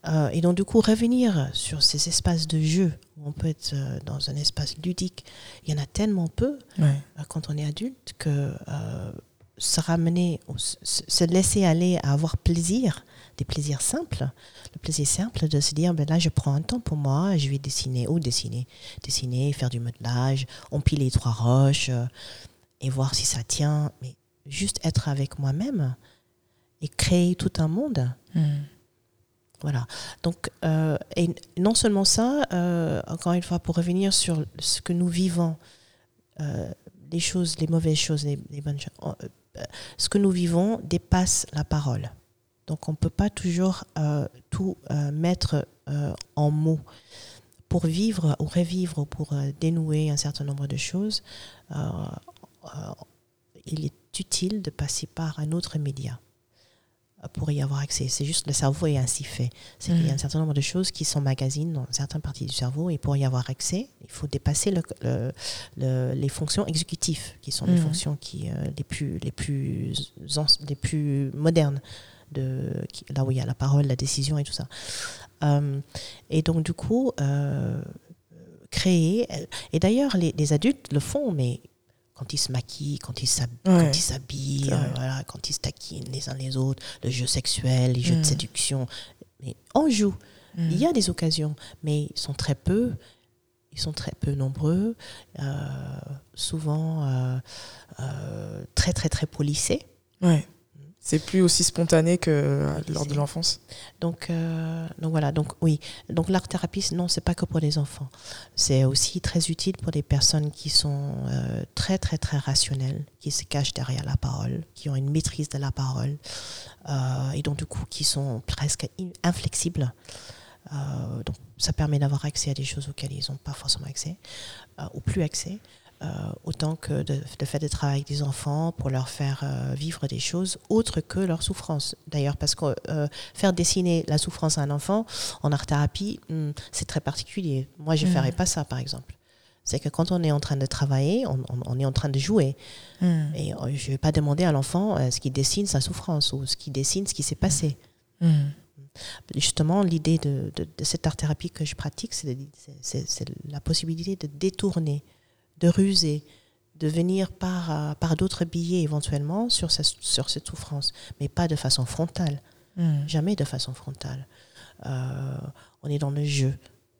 S1: euh, et donc, du coup, revenir sur ces espaces de jeu où on peut être euh, dans un espace ludique, il y en a tellement peu
S2: Ouais.
S1: euh, quand on est adulte que se ramener, se, se laisser aller à avoir plaisir, des plaisirs simples, le plaisir simple de se dire, ben là, je prends un temps pour moi, je vais dessiner ou dessiner, dessiner, faire du modelage, empiler trois roches et voir si ça tient, mais juste être avec moi-même et créer tout un monde. Voilà. Donc, euh, et non seulement ça, euh, encore une fois, pour revenir sur ce que nous vivons, euh, les choses, les mauvaises choses, les, les bonnes choses, ce que nous vivons dépasse la parole. Donc, on ne peut pas toujours tout mettre en mots. Pour vivre ou revivre ou pour dénouer un certain nombre de choses, il est utile de passer par un autre média pour y avoir accès. C'est juste le cerveau est ainsi fait. C'est qu'il y a un certain nombre de choses qui s'emmagasinent dans certaines parties du cerveau et pour y avoir accès, il faut dépasser le- le- le- les fonctions exécutives qui sont les
S2: Mhm.
S1: fonctions qui, euh, les, plus, les, plus, anci- les plus modernes de là où il y a la parole, la décision et tout ça. Euh, et donc du coup, euh, créer. Et d'ailleurs, les, les, adultes le font, mais quand ils se maquillent, quand ils s'habillent, euh, voilà, quand ils se taquinent les uns les autres, le jeu sexuel, les jeux de mm. séduction. Mais on joue. Il y a mm. des occasions, mais ils sont très peu. Ils sont très peu nombreux, souvent très très très polissés.
S2: Ouais. C'est plus aussi spontané que lors de l'enfance.
S1: Donc, euh, donc voilà, donc oui. Donc l'art thérapie, non, c'est pas que pour les enfants. C'est aussi très utile pour des personnes qui sont euh, très très très rationnelles, qui se cachent derrière la parole, qui ont une maîtrise de la parole, euh, et donc du coup qui sont presque inflexibles. donc ça permet d'avoir accès à des choses auxquelles ils n'ont pas forcément accès, ou plus accès. Euh, autant que de, faire des travail avec des enfants pour leur faire euh, vivre des choses autres que leur souffrance. D'ailleurs, parce que euh, faire dessiner la souffrance à un enfant en art-thérapie, hmm, c'est très particulier. Moi, je ne mm. ferais pas ça, par exemple. C'est que quand on est en train de travailler, on, est en train de jouer. Mm. Et je ne vais pas demander à l'enfant ce qu'il dessine sa souffrance ou ce qu'il dessine ce qui s'est passé. Mm. Justement, l'idée de, de, cette art-thérapie que je pratique, c'est la possibilité de détourner de ruser, de venir par, euh, par d'autres billets éventuellement sur, sur cette souffrance, mais pas de façon frontale. Hmm. Jamais de façon frontale. Euh, on est dans le jeu.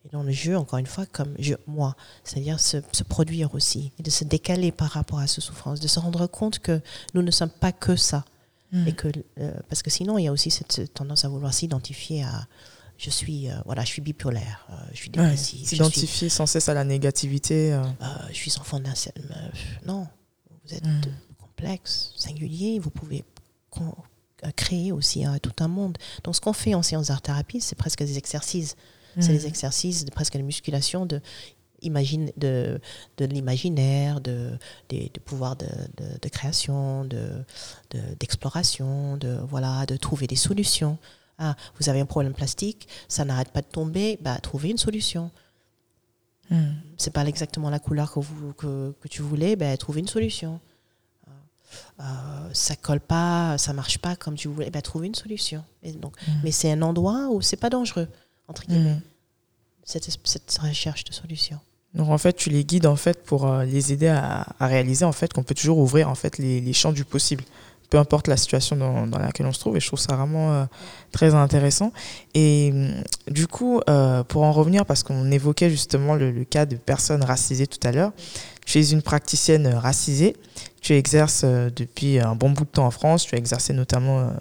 S1: Et dans le jeu, encore une fois, comme je, moi, c'est-à-dire se, produire aussi, et de se décaler par rapport à cette souffrance, de se rendre compte que nous ne sommes pas que ça. Hmm. Et que, euh, parce que sinon, il y a aussi cette tendance à vouloir s'identifier à, je suis, euh, voilà, je suis bipolaire, euh, je suis dépressive.
S2: S'identifier sans cesse à la négativité. Euh.
S1: je suis enfant d'un Non, vous êtes hmm. complexe, singulier, vous pouvez créer aussi hein, tout un monde. Donc ce qu'on fait en séance d'art-thérapie, c'est presque des exercices. C'est hmm. des exercices, de, presque la musculation de imagine, de, de l'imaginaire, de, de, de, pouvoir de, de, création, d'exploration, de, voilà, de trouver des solutions. Ah, vous avez un problème plastique, ça n'arrête pas de tomber, bah, trouvez une solution. Ce hmm. C'est pas exactement la couleur que, vous, que, que tu voulais, bah, trouvez une solution. Euh, ça colle pas, ça marche pas comme tu voulais, bah, trouvez une solution. Et donc, hmm. Mais c'est un endroit où c'est pas dangereux, entre guillemets, hmm. cette, cette, recherche de solution.
S2: Donc en fait, tu les guides en fait pour euh, les aider à, à réaliser en fait qu'on peut toujours ouvrir en fait les, les champs du possible peu importe la situation dans, laquelle on se trouve. Et je trouve ça vraiment euh, très intéressant. Et mm, du coup, euh, pour en revenir, parce qu'on évoquait justement le, cas de personnes racisées tout à l'heure, tu es une praticienne racisée. Tu exerces euh, depuis un bon bout de temps en France. Tu as exercé notamment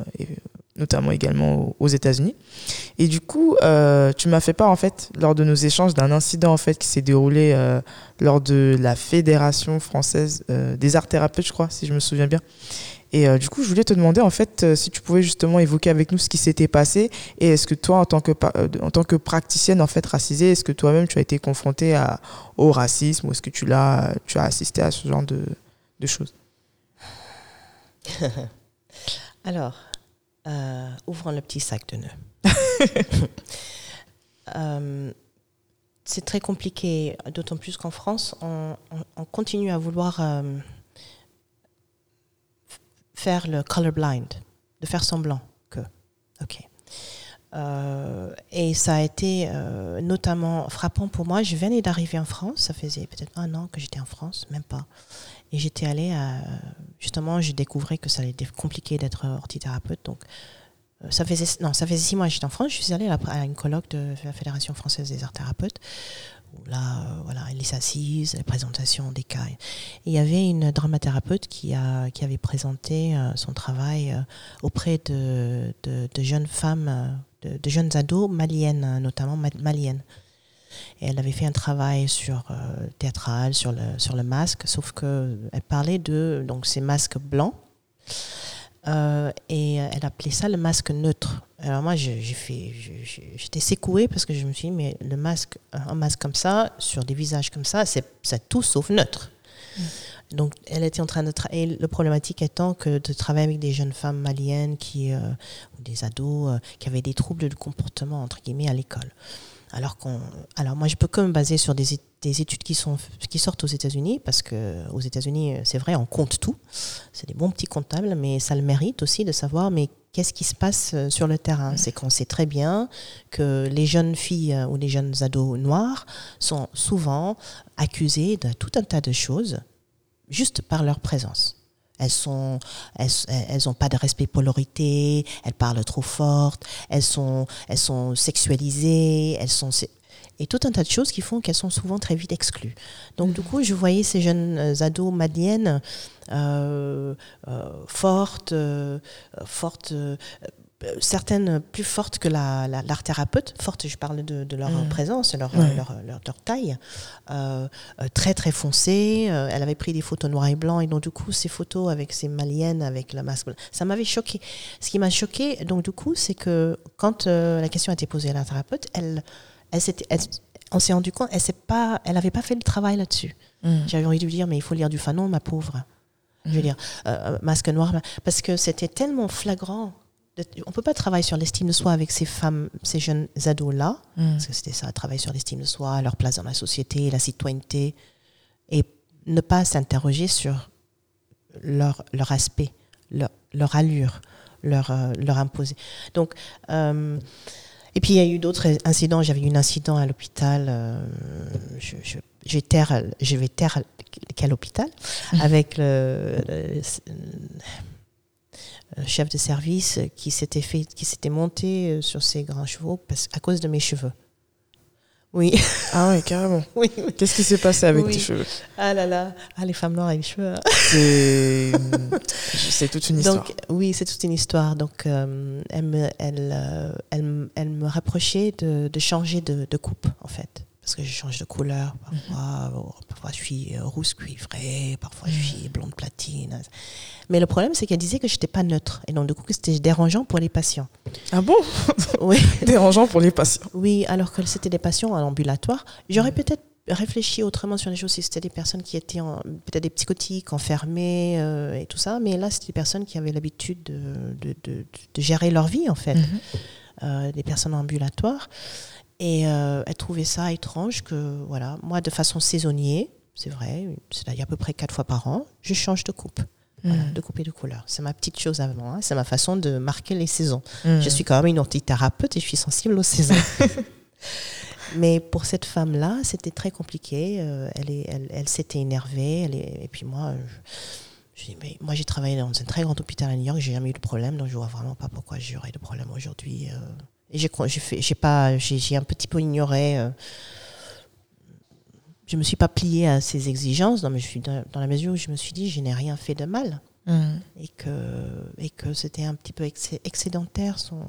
S2: notamment également aux États-Unis. Et du coup, tu m'as fait part en fait lors de nos échanges d'un incident en fait qui s'est déroulé lors de la Fédération française des arts thérapeutes, je crois, si je me souviens bien. Et euh, du coup, je voulais te demander en fait euh, si tu pouvais justement évoquer avec nous ce qui s'était passé et est-ce que toi, en tant que euh, en tant que praticienne en fait racisée, est-ce que toi-même tu as été confrontée à, au racisme ou est-ce que tu l'as tu as assisté à ce genre de, de choses? (laughs)
S1: Alors, ouvrons le petit sac de nœuds. (laughs) c'est très compliqué, d'autant plus qu'en France, on, on, continue à vouloir faire le colorblind, de faire semblant que. Ok. Euh, et ça a été euh, notamment frappant pour moi. Je venais d'arriver en France, ça faisait peut-être un an que j'étais en France, même pas. Et j'étais allée à. Justement, j'ai découvert que ça allait être compliqué d'être orthithérapeute. Donc, euh, ça faisait, non, ça faisait six mois que j'étais en France. Je suis allée à une colloque de la Fédération française des arts thérapeutes là, euh, voilà, les assises, les présentations des cas. il y avait une dramathérapeute qui, a, qui avait présenté euh, son travail euh, auprès de, de, jeunes femmes, de, jeunes ados maliennes, notamment maliennes. Elle avait fait un travail sur théâtral, sur le, sur le masque, sauf qu'elle parlait de donc, ces masques blancs. Et elle appelait ça le masque neutre. Alors moi, j'ai fait, j'étais secouée parce que je me suis dit, mais le masque, un masque comme ça, sur des visages comme ça, c'est tout sauf neutre. Mm. Donc, elle était en train de travailler. Le problématique étant que de travailler avec des jeunes femmes maliennes qui, euh, ou des ados euh, qui avaient des troubles de comportement entre guillemets à l'école. Alors qu'on, alors moi, je peux que me baser sur des, des études qui sont qui sortent aux États-Unis parce que aux États-Unis, c'est vrai, on compte tout. C'est des bons petits comptables, mais ça le mérite aussi de savoir mais qu'est-ce qui se passe euh, sur le terrain? C'est qu'on sait très bien que les jeunes filles euh, ou les jeunes ados noirs sont souvent accusées de tout un tas de choses juste par leur présence. Elles sont, elles, elles ont pas de respect pour l'autorité, elles parlent trop fortes, elles sont, elles sont sexualisées, elles sont, et tout un tas de choses qui font qu'elles sont souvent très vite exclues. Donc du coup, je voyais ces jeunes ados maliennes euh, euh, fortes, euh, fortes euh, certaines plus fortes que la, la, l'art thérapeute, fortes, je parle de, de leur
S2: Mm.
S1: présence, leur, leur, leur, leur taille, euh, euh, très très foncée. Euh, elle avait pris des photos noir et blanc, et donc du coup, ces photos avec ces maliennes, avec le masque, ça m'avait choqué. Ce qui m'a choqué, donc du coup, c'est que quand euh, la question a été posée à la thérapeute, elle, elle, s'était- elle- on s'est rendu compte, elle s'est pas, elle n'avait pas fait le travail là-dessus.
S2: Mm.
S1: J'avais envie de lui dire, mais il faut lire du Fanon, ma pauvre. Je veux dire, euh, masque noir, parce que c'était tellement flagrant. On peut pas travailler sur l'estime de soi avec ces femmes, ces jeunes ados-là,
S2: Mm.
S1: parce que c'était ça, travailler sur l'estime de soi, leur place dans la société, la citoyenneté, et ne pas s'interroger sur leur, leur aspect, leur, leur allure, leur, euh, leur imposer. Donc, euh, et puis il y a eu d'autres incidents. J'avais eu un incident à l'hôpital. euh, je, je, je vais taire, je vais taire quel hôpital? Avec le, le- le chef de service qui s'était fait, qui s'était monté euh, sur ses grands chevaux parce, à cause de mes cheveux. Oui,
S2: Ah ouais, carrément. (laughs)
S1: oui, oui.
S2: Qu'est-ce qui s'est passé avec
S1: Oui.
S2: tes cheveux?
S1: Ah là là, ah les femmes noires avec les cheveux. hein.
S2: C'est c'est toute une histoire.
S1: Donc oui, c'est toute une histoire. Donc euh, elle, me, elle, euh, elle, elle me reprochait de, de changer de, de coupe en fait. Parce que je change de couleur. Parfois, parfois je suis euh, rousse cuivrée, parfois je suis blonde platine. Mais le problème, c'est qu'elle disait que je n'étais pas neutre. Et donc, du coup, que c'était dérangeant pour les patients.
S2: Ah bon? (laughs)
S1: Oui, (laughs)
S2: Dérangeant pour les patients.
S1: oui alors que c'était des patients en ambulatoire. J'aurais peut-être réfléchi autrement sur les choses si c'était des personnes qui étaient en- peut-être des psychotiques, enfermées euh, et tout ça. Mais là, c'était des personnes qui avaient l'habitude de, de, de- de gérer leur vie, en fait.
S2: Mhm.
S1: Euh, des personnes ambulatoires. Et euh, elle trouvait ça étrange que, voilà, moi, de façon saisonnière, c'est vrai, c'est-à-dire à peu près quatre fois par an, je change de coupe. Voilà,
S2: Mhm.
S1: de coupe et de couleur. C'est ma petite chose avant. hein. C'est ma façon de marquer les saisons.
S2: Mhm.
S1: Je suis quand même une antithérapeute et je suis sensible aux saisons. (laughs) Mais pour cette femme-là, c'était très compliqué. Euh, elle est- elle, elle s'était énervée. Elle est- et puis moi, je, je dis, mais moi j'ai travaillé dans un très grand hôpital à New York, j'ai jamais eu de problème, donc je vois vraiment pas pourquoi j'aurais de problème aujourd'hui. euh. Et j'ai j'ai pas, j'ai un petit peu ignoré. euh, je me suis pas pliée à ses exigences, non, mais je suis dans, dans la mesure où je me suis dit, je n'ai rien fait de mal
S2: Mhm.
S1: et que, et que c'était un petit peu excé- excédentaire, son,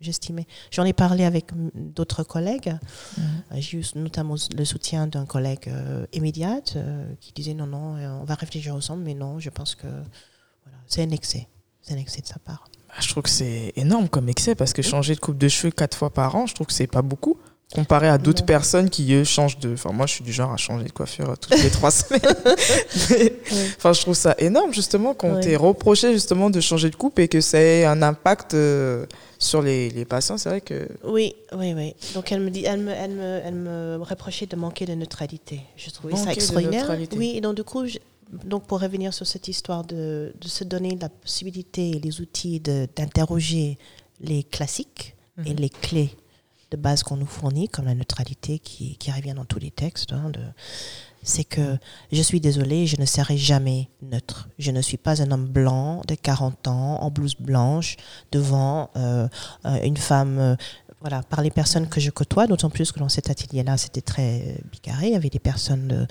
S1: j'estimais. J'en ai parlé avec mm, d'autres collègues.
S2: Mhm.
S1: Euh, J'ai eu notamment le soutien d'un collègue euh, immédiat euh, qui disait non, non, on va réfléchir ensemble, mais non, je pense que voilà, c'est un excès. C'est un excès de sa part.
S2: Ah, Je trouve que c'est énorme comme excès parce que changer de coupe de cheveux quatre fois par an, je trouve que c'est pas beaucoup. Comparé à d'autres personnes qui eux, changent de. Enfin, moi, je suis du genre à changer de coiffure euh, toutes les trois (laughs) semaines. (laughs) Mais, Enfin, je trouve ça énorme justement qu'on
S1: Ouais.
S2: t'ait reproché justement de changer de coupe et que ça ait un impact euh, sur les, les patients. C'est vrai que.
S1: Oui, oui, oui. Donc elle me dit, elle me, elle me, elle me reprochait de manquer de neutralité. Je trouvais
S2: Manquer
S1: ça extraordinaire. Oui, et donc du coup, je- donc pour revenir sur cette histoire de, de se donner la possibilité et les outils d'interroger les classiques et
S2: Mhm.
S1: les clés de base qu'on nous fournit, comme la neutralité qui, qui revient dans tous les textes, hein, c'est que je suis désolée, je ne serai jamais neutre. Je ne suis pas un homme blanc de 40 ans en blouse blanche devant euh, euh, une femme. Voilà, par les personnes que je côtoie, d'autant plus que dans cet atelier-là, c'était très euh, bigarré. Il y avait des personnes de,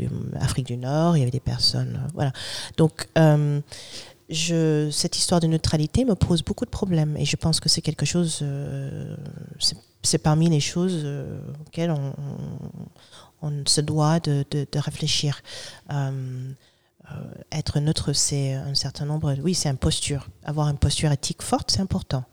S1: de du Nord, il y avait des personnes. euh, voilà. Donc, euh, cette histoire de neutralité me pose beaucoup de problèmes et je pense que c'est quelque chose. c'est- parmi les choses auxquelles on, se doit de, de- réfléchir. Être neutre, c'est un certain nombre. Oui, c'est une posture. Avoir une posture éthique forte, c'est important.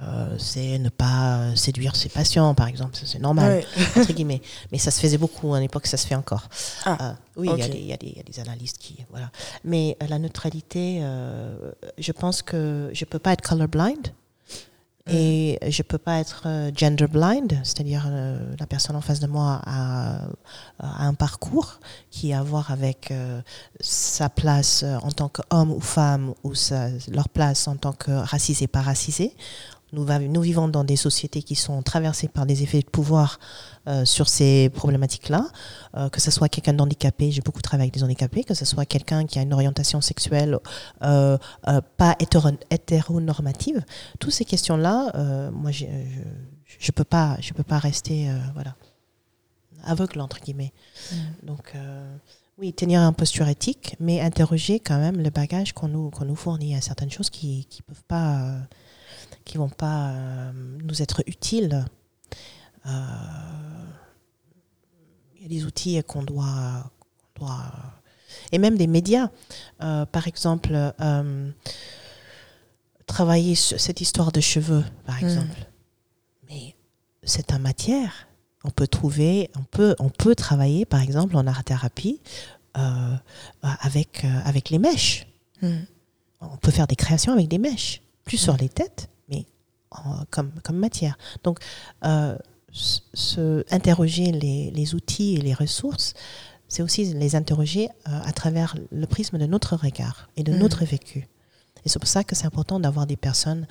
S1: Euh, c'est ne pas séduire ses patients, par exemple. C'est normal, (laughs) entre guillemets. Mais ça se faisait beaucoup à l'époque, ça se fait encore.
S2: Ah,
S1: Euh, oui, il y a des- y, y a analystes qui. Voilà. Mais euh, la neutralité, euh, je pense que je ne peux pas être colorblind. Et je peux pas être euh, gender blind, c'est-à-dire euh, la personne en face de moi a, a un parcours qui a à voir avec euh, sa place en tant qu'homme ou femme ou sa, leur place en tant que racisé, pas racisé. Nous, nous, vivons dans des sociétés qui sont traversées par des effets de pouvoir euh, sur ces problématiques-là, euh, que ce soit quelqu'un d'handicapé, j'ai beaucoup travaillé avec des handicapés, que ce soit quelqu'un qui a une orientation sexuelle euh, pas hétéronormative. Toutes ces questions-là, moi, je ne peux, pas, je peux pas rester voilà, aveugle, entre guillemets. Mm. Donc, oui, tenir un posture éthique, mais interroger quand même le bagage qu'on nous, qu'on nous fournit à certaines choses qui ne peuvent pas qui vont pas euh, nous être utiles. Euh, il y a des outils qu'on doit, doit, Et même des médias. Euh, par exemple, travailler sur cette histoire de cheveux, par hmm. exemple. Mais c'est en matière. On peut trouver, on peut, on peut travailler, par exemple, en art-thérapie avec, avec les mèches. Hmm. On peut faire des créations avec des mèches, plus sur les têtes, comme, comme matière. Donc, euh, se, interroger les, les, outils et les ressources, c'est aussi les interroger euh, à travers le prisme de notre regard et de mm. notre vécu. Et c'est pour ça que c'est important d'avoir des personnes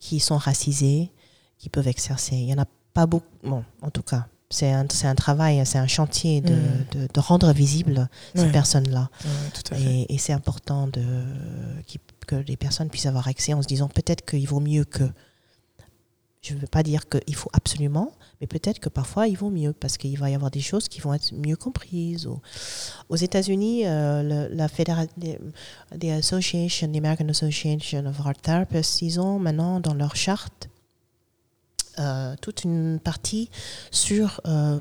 S1: qui sont racisées, qui peuvent exercer. Il n'y en a pas beaucoup, bon, en tout cas, c'est un, un, travail, c'est un chantier de, mm. de, de rendre visibles ces personnes-là. et, et c'est important de, que les personnes puissent avoir accès en se disant peut-être qu'il vaut mieux que je ne veux pas dire qu'il faut absolument, mais peut-être que parfois il vaut mieux parce qu'il va y avoir des choses qui vont être mieux comprises. Aux États-Unis, euh, la Fédération des Association, American Association of Art Therapists, ils ont maintenant dans leur charte euh, toute une partie sur euh,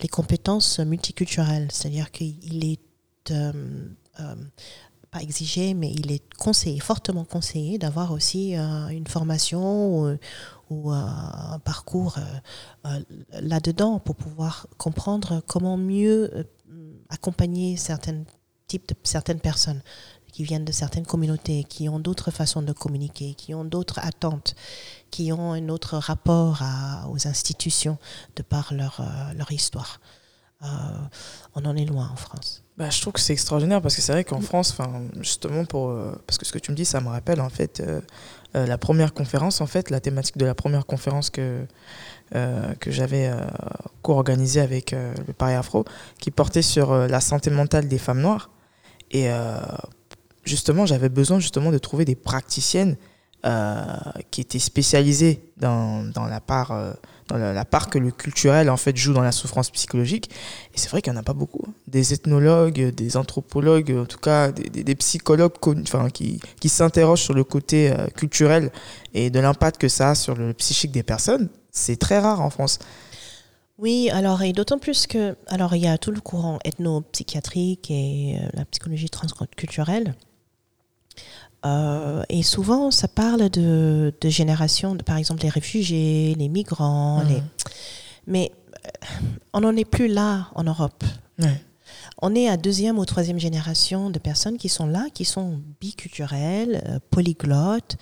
S1: les compétences multiculturelles, c'est-à-dire qu'il est pas exigé, mais il est conseillé, fortement conseillé d'avoir aussi une formation un parcours euh, euh, là-dedans pour pouvoir comprendre comment mieux euh, accompagner certains types de certaines personnes qui viennent de certaines communautés, qui ont d'autres façons de communiquer, qui ont d'autres attentes, qui ont un autre rapport aux institutions de par leur, leur histoire. on en est loin en France.
S2: Bah, je trouve que c'est extraordinaire parce que c'est vrai qu'en France, justement, pour, parce que ce que tu me dis, ça me rappelle en fait euh, la première conférence, en fait, la thématique de la première conférence que, euh, que j'avais euh, co-organisée avec le Paris Afro, qui portait sur la santé mentale des femmes noires. Et justement, j'avais besoin justement de trouver des praticiennes qui étaient spécialisées dans, dans la part dans la, part que le culturel en fait joue dans la souffrance psychologique. Et c'est vrai qu'il n'y en a pas beaucoup. Hein. Des ethnologues, des anthropologues, en tout cas des, psychologues qui s'interrogent sur le côté euh, culturel et de l'impact que ça a sur le psychique des personnes, c'est très rare en France.
S1: Oui, alors, et d'autant plus que, alors, il y a tout le courant ethnopsychiatrique et euh, la psychologie transculturelle. Euh, et souvent, ça parle de, de générations, de, par exemple les réfugiés, les migrants. Les... Mmh. Mais euh, on n'en est plus là en Europe. On est à deuxième ou troisième génération de personnes qui sont là, qui sont biculturelles, euh, polyglottes,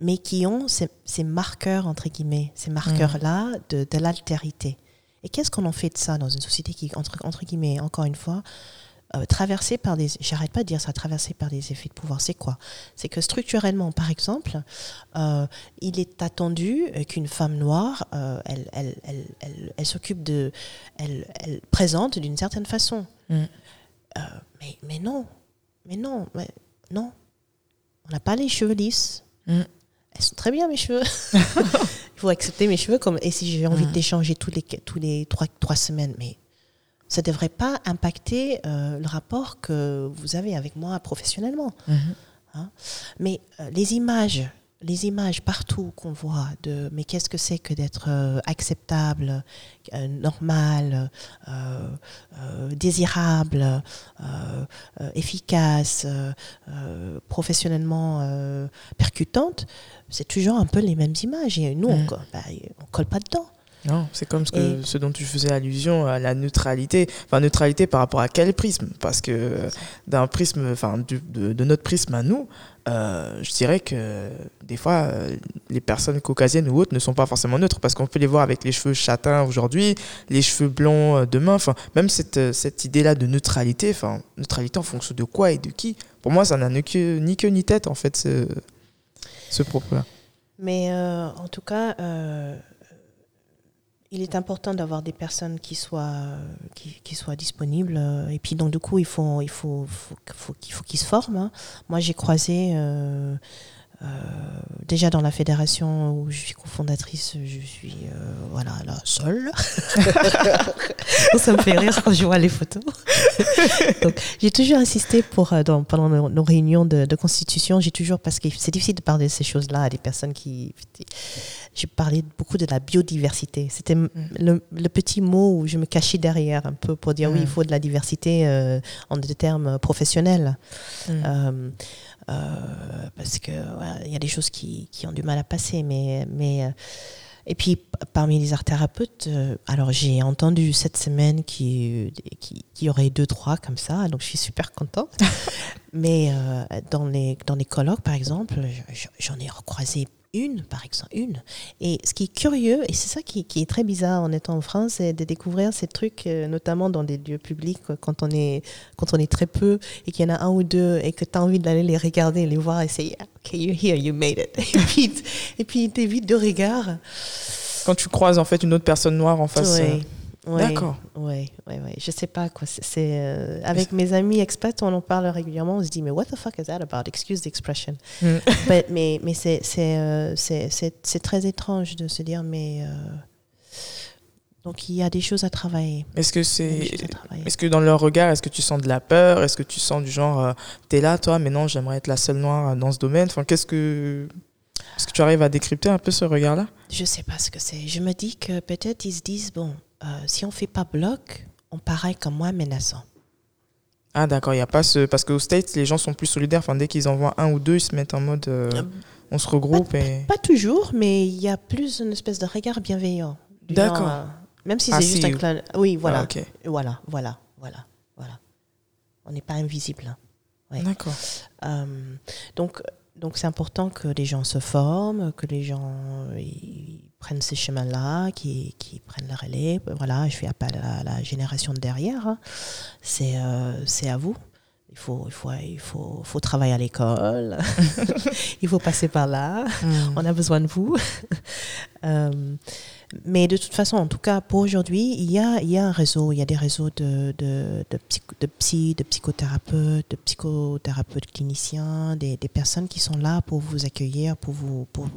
S1: mais qui ont ces, ces, marqueurs, entre guillemets, ces marqueurs-là mmh. de, de l'altérité. Et qu'est-ce qu'on en fait de ça dans une société qui, entre, entre guillemets, encore une fois, euh, traversé par des, j'arrête pas de dire ça, traversé par des effets de pouvoir. C'est quoi? C'est que structurellement, par exemple, euh, il est attendu qu'une femme noire, euh, elle, elle, elle, elle, s'occupe de, elle, elle présente d'une certaine façon. Mm. mais, mais non, mais non, mais non. On n'a pas les cheveux lisses. Mm. Elles sont très bien mes cheveux. (laughs) Il faut accepter mes cheveux comme et si j'ai envie mm. d'échanger tous les tous les trois trois semaines, mais ça ne devrait pas impacter euh, le rapport que vous avez avec moi professionnellement. Mhm. Hein. Mais euh, les images, les images partout qu'on voit de mais qu'est-ce que c'est que d'être euh, acceptable, normal, désirable, efficace, professionnellement percutante, c'est toujours un peu les mêmes images. Et nous, on, ne mhm. bah, colle pas dedans.
S2: Non, c'est comme ce, que, ce dont tu faisais allusion à la neutralité. Enfin, neutralité par rapport à quel prisme? Parce que d'un prisme, enfin, de, de, notre prisme à nous, euh, je dirais que des fois, euh, les personnes caucasiennes ou autres ne sont pas forcément neutres parce qu'on peut les voir avec les cheveux châtains aujourd'hui, les cheveux blonds euh, demain. Enfin, même cette, cette idée-là de neutralité, enfin, neutralité en fonction de quoi et de qui, pour moi, ça n'a ni queue ni, ni tête, en fait, ce, ce propos-là.
S1: Mais en tout cas, il est important d'avoir des personnes qui soient, qui, soient disponibles. Euh, et puis, donc, du coup, il faut, il faut, faut, faut, faut qu'ils se forment. Hein. Moi, j'ai croisé euh, euh, déjà dans la fédération où je suis cofondatrice, je suis voilà la seule. (laughs) ça me fait rire quand je vois les photos. (laughs) j'ai toujours insisté pour pendant nos, réunions de, constitution, j'ai toujours parce que c'est difficile de parler de ces choses-là à des personnes qui. J'ai parlé beaucoup de la biodiversité. C'était mm. le, petit mot où je me cachais derrière un peu pour dire oui, il mm. faut de la diversité en des termes professionnels. Mm. Euh, parce que il y a des choses qui, qui, ont du mal à passer. Mais, mais, euh, et puis, parmi les art thérapeutes, euh, alors j'ai entendu cette semaine qu'il qui, qui, y aurait deux, trois comme ça, donc je suis super contente. (laughs) mais dans, les, dans les colloques, par exemple, j'en ai recroisé une, par exemple, une. Et ce qui est curieux, et c'est ça qui, qui, est très bizarre en étant en France, c'est de découvrir ces trucs, euh, notamment dans des lieux publics, quand on est, quand on est très peu, et qu'il y en a un ou deux, et que tu as envie d'aller les regarder, les voir, et c'est, yeah, OK, you're here, you made it. (laughs) et puis, et puis t'évites de regard.
S2: Quand tu croises, en fait, une autre personne noire en face.
S1: Euh, D'accord. Oui, oui, oui. Je sais pas quoi. C'est euh, avec mes amis expats, on en parle régulièrement. On se dit mais what the fuck is that about? Excuse the expression. Mm. (laughs) mais mais c'est euh, c'est c'est très étrange de se dire mais euh, donc il y a des choses à travailler.
S2: Est-ce que c'est est-ce que dans leur regard, est-ce que tu sens de la peur? Est-ce que tu sens du genre tu es là toi, mais non, j'aimerais être la seule noire dans ce domaine? Enfin, qu'est-ce que est-ce que tu arrives à décrypter un peu ce regard-là?
S1: Je sais pas ce que c'est. Je me dis que peut-être ils se disent bon, euh, si on fait pas bloc, on paraît comme moins menaçant.
S2: Ah d'accord, il y a pas ce parce qu'aux States les gens sont plus solidaires. Enfin dès qu'ils en voient un ou deux, ils se mettent en mode euh, euh, on se regroupe
S1: pas,
S2: et.
S1: Pas toujours, mais il y a plus une espèce de regard bienveillant.
S2: D'accord.
S1: même si ah, c'est juste un clin. Oui, voilà. Ah, voilà, voilà, voilà, voilà. On n'est pas invisible.
S2: Hein. D'accord.
S1: donc donc c'est important que les gens se forment, que les gens prennent ces chemins-là, qui, qui, prennent la relais. Voilà, je fais appel à la génération de derrière. Hein. C'est euh, c'est à vous. Il faut, il faut, il faut, faut travailler à l'école. (laughs) il faut passer par là. Mm. On a besoin de vous. (laughs) euh, mais de toute façon, en tout cas, pour aujourd'hui, il y a, y a un réseau. Il y a des réseaux de, de, de, psy, de psychothérapeutes, de psychothérapeutes cliniciens, des, des, personnes qui sont là pour vous accueillir, pour vous, pour,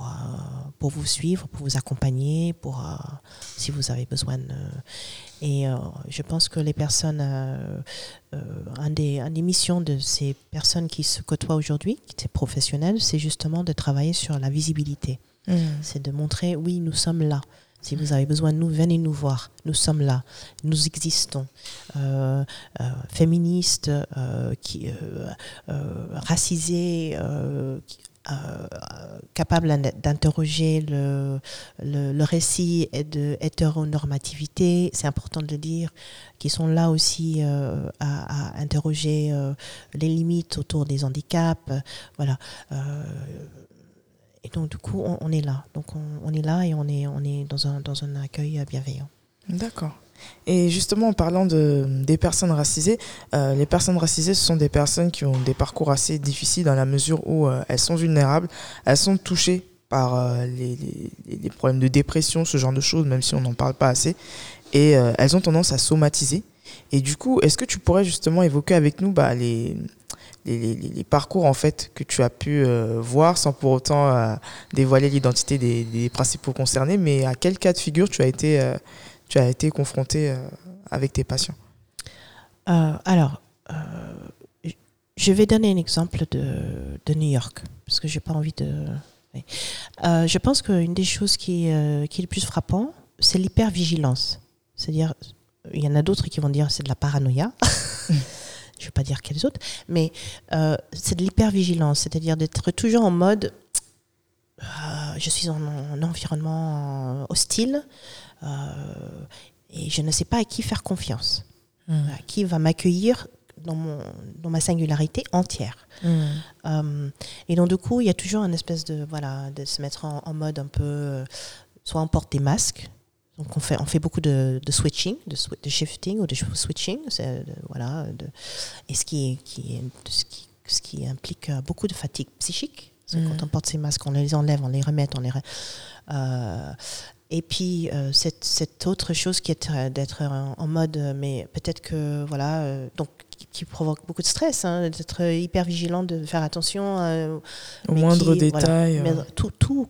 S1: euh, pour vous suivre, pour vous accompagner, pour, euh, si vous avez besoin. Et euh, je pense que les personnes, un des, un des missions de ces personnes qui se côtoient aujourd'hui, qui sont professionnelles, c'est justement de travailler sur la visibilité. Mm. C'est de montrer, oui, nous sommes là. Si vous avez besoin de nous, venez nous voir. Nous sommes là. Nous existons. Euh, euh, féministes, euh, racisés, capables d'interroger le, le, récit de hétéronormativité, c'est important de le dire, qui sont là aussi à, à, interroger les limites autour des handicaps. voilà donc, du coup, on, est là. Donc, on, est là et on est, on est dans, un, dans un accueil bienveillant.
S2: D'accord. Et justement, en parlant de, des personnes racisées, euh, les personnes racisées, ce sont des personnes qui ont des parcours assez difficiles dans la mesure où euh, elles sont vulnérables, elles sont touchées par euh, les, les, les, problèmes de dépression, ce genre de choses, même si on n'en parle pas assez. Et elles ont tendance à somatiser. Et du coup, est-ce que tu pourrais justement évoquer avec nous bah, les, les, parcours en fait que tu as pu euh, voir sans pour autant euh, dévoiler l'identité des, principaux concernés, mais à quel cas de figure tu as été, euh, tu as été confronté avec tes patients?
S1: Alors, je vais donner un exemple de, de New York, parce que j'ai pas envie de... je pense qu'une des choses qui, qui est le plus frappant, c'est l'hypervigilance. C'est-à-dire, il y en a d'autres qui vont dire c'est de la paranoïa. (laughs) je ne vais pas dire quelles autres, mais euh, c'est de l'hypervigilance, c'est-à-dire d'être toujours en mode euh, je suis dans un environnement hostile et je ne sais pas à qui faire confiance,
S2: Mm.
S1: à qui va m'accueillir dans, mon, dans ma singularité entière.
S2: Mm.
S1: Euh, et donc, du coup, il y a toujours une espèce de, voilà, de se mettre en, en mode un peu. euh, soit on porte des masques. Donc, on fait, on fait beaucoup de, de switching, de, shifting ou de switching. de- voilà, de, et ce qui, qui, ce, qui, ce qui implique euh, beaucoup de fatigue psychique. Parce que quand on porte ces masques, on les enlève, on les remet, on les. euh, et puis, euh, cette, cette autre chose qui est d'être en, en mode, mais peut-être que, voilà, euh, donc, qui, provoque beaucoup de stress, hein, d'être hyper vigilant, de faire attention euh,
S2: Au moindre
S1: qui-
S2: détail.
S1: tout, tout.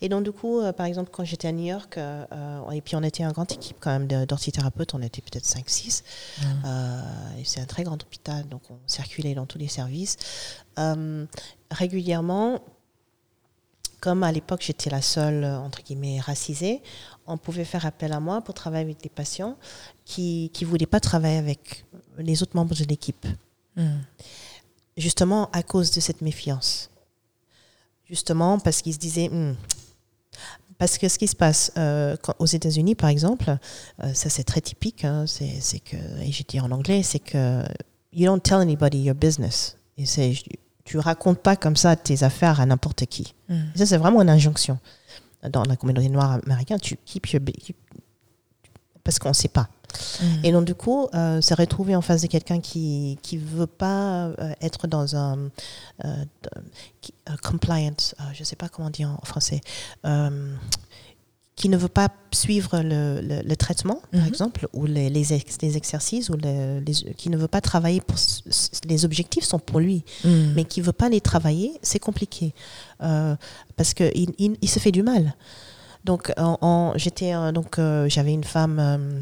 S1: Et donc, du coup, euh, par exemple, quand j'étais à New York, euh, et puis on était une grande équipe quand même d'orthithérapeutes, on était peut-être 5-6.
S2: Mm.
S1: Euh, et c'est un très grand hôpital, donc on circulait dans tous les services. Régulièrement, comme à l'époque j'étais la seule, entre guillemets, racisée, on pouvait faire appel à moi pour travailler avec des patients qui ne voulaient pas travailler avec les autres membres de l'équipe
S2: Mm.
S1: justement à cause de cette méfiance. Justement parce qu'ils se disaient, Hmm. parce que ce qui se passe euh, quand- aux États-Unis, par exemple, euh, ça c'est très typique, hein, c'est que, et je dis en anglais, c'est que you don't tell anybody your business. Et c'est, tu racontes pas comme ça tes affaires à n'importe qui.
S2: Mm.
S1: Et ça c'est vraiment une injonction. Dans la communauté noire américaine, tu keep your, bu- keep- parce qu'on ne sait pas. Et donc, du coup, euh, se retrouver en face de quelqu'un qui ne veut pas euh, être dans un euh, qui- euh, compliant, je ne sais pas comment dire en français, qui ne veut pas suivre le, le- le traitement, par
S2: Mhm.
S1: exemple, ou les, les, ex- les exercices, ou les, qui ne veut pas travailler pour... Les objectifs sont pour lui,
S2: Mm.
S1: mais qui ne veut pas les travailler, c'est compliqué. Euh, parce qu'il il, il se fait du mal. Donc, en- j'étais euh, donc euh, j'avais une femme, euh,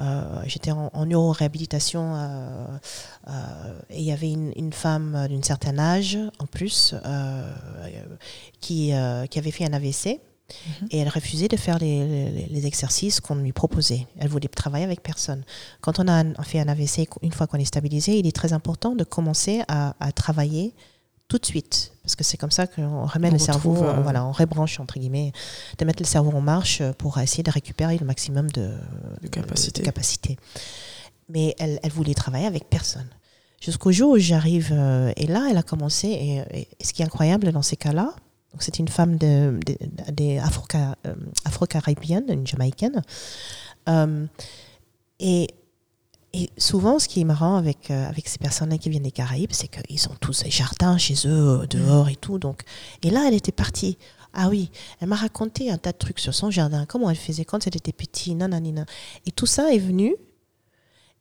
S1: euh, j'étais en, en neuroréhabilitation euh, euh, et il y avait une, une femme d'un certain âge en plus euh, qui, euh, qui avait fait un AVC
S2: Mhm.
S1: et elle refusait de faire les, les- les exercices qu'on lui proposait. Elle voulait travailler avec personne. Quand on a fait un AVC, une fois qu'on est stabilisé, il est très important de commencer à, à travailler tout de suite. Parce que c'est comme ça qu'on remet
S2: On
S1: le cerveau, euh,
S2: euh,
S1: voilà, on rebranche, entre guillemets, de mettre le cerveau en marche euh, pour essayer de récupérer le maximum de,
S2: De capacité.
S1: de capacité. Mais elle, elle voulait travailler avec personne. Jusqu'au jour où j'arrive, euh, et là, elle a commencé, et, et ce qui est incroyable dans ces cas-là, c'est une femme de, de- des Afro-Ca- euh, afro-caribéenne, une jamaïcaine. Euh, et, et souvent, ce qui est marrant avec, euh, avec ces personnes-là qui viennent des Caraïbes, c'est qu'ils ont tous des jardins chez eux, euh, dehors et tout. Donc. Et là, elle était partie. Ah oui, elle m'a raconté un tas de trucs sur son jardin, comment elle faisait quand elle était petite, nananina. Et tout ça est venu.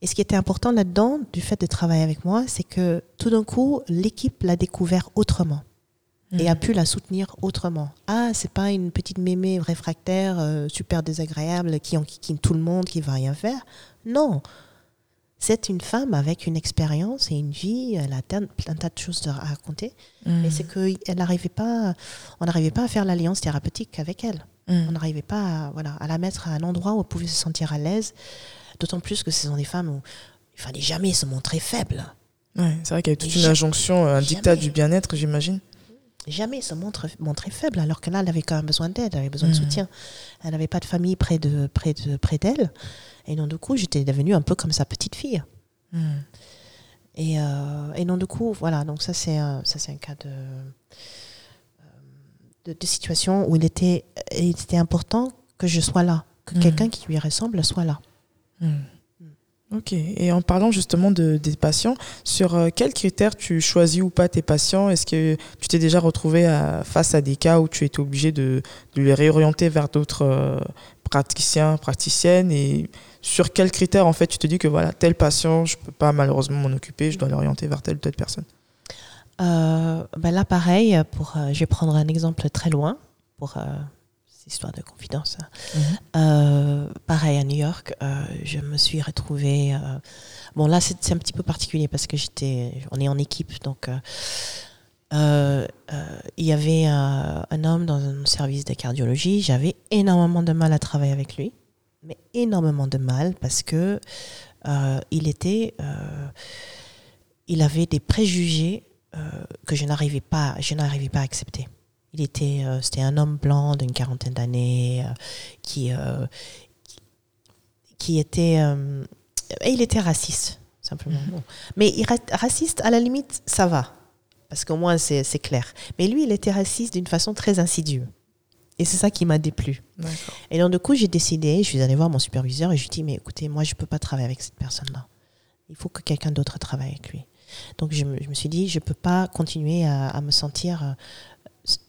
S1: Et ce qui était important là-dedans, du fait de travailler avec moi, c'est que tout d'un coup, l'équipe l'a découvert autrement et
S2: Mm.
S1: a pu la soutenir autrement. Ah, c'est pas une petite mémé réfractaire, euh, super désagréable, qui enquiquine tout le monde, qui va rien faire. Non. C'est une femme avec une expérience et une vie, elle a plein plein tas de choses à raconter.
S2: Mm.
S1: Mais c'est qu'elle n'arrivait pas, on n'arrivait pas à faire l'alliance thérapeutique avec elle.
S2: Mm.
S1: On n'arrivait pas à, voilà, à la mettre à un endroit où elle pouvait se sentir à l'aise. D'autant plus que ce sont des femmes où il fallait jamais se montrer faible.
S2: Ouais, c'est vrai qu'il y a toute une injonction, un dictat
S1: Jamais.
S2: du bien-être, j'imagine.
S1: Jamais se montre, montrer faible, alors que là, elle avait quand même besoin d'aide, elle avait besoin de
S2: Mhm.
S1: soutien. Elle n'avait pas de famille près de près de près d'elle. Et donc, du coup, j'étais devenue un peu comme sa petite fille.
S2: Mm.
S1: Et, euh, et donc, du coup, voilà, donc ça, c'est un, ça, c'est un cas de, euh, de, de situation où il était, il était important que je sois là, que
S2: Mhm.
S1: quelqu'un qui lui ressemble soit là.
S2: Mm. Ok. Et en parlant justement de, des patients, sur euh, quels critères tu choisis ou pas tes patients? Est-ce que tu t'es déjà retrouvé à- face à des cas où tu étais obligé de, de les réorienter vers d'autres euh, praticiens, praticiennes Et sur quels critères en fait tu te dis que voilà, tel patient, je peux pas malheureusement m'en occuper, je dois l'orienter vers telle ou telle personne?
S1: Euh, ben là, pareil, pour, euh, je vais prendre un exemple très loin pour euh, cette histoire de confidence. Euh, pareil, à New York, je me suis retrouvée. bon, là, c'est c'est un petit peu particulier parce que j'étais, on est en équipe, donc. euh, euh, euh, il y avait euh, un homme dans un service de cardiologie. J'avais énormément de mal à travailler avec lui, mais énormément de mal parce que euh, il était, euh, il avait des préjugés euh, que je n'arrivais pas, je n'arrivais pas à accepter. Il était, c'était un homme blanc d'une quarantaine d'années qui, qui, qui était, et il était raciste simplement. Bon. Mais il ra- raciste, à la limite, ça va, parce qu'au moins c'est c'est clair. Mais lui, il était raciste d'une façon très insidieuse. Et c'est ça qui m'a déplu. Et donc, du coup, j'ai décidé, je suis allée voir mon superviseur et je lui ai dit, mais écoutez, moi, je ne peux pas travailler avec cette personne-là. Il faut que quelqu'un d'autre travaille avec lui. Donc, je me, je me suis dit, je ne peux pas continuer à, à me sentir... euh,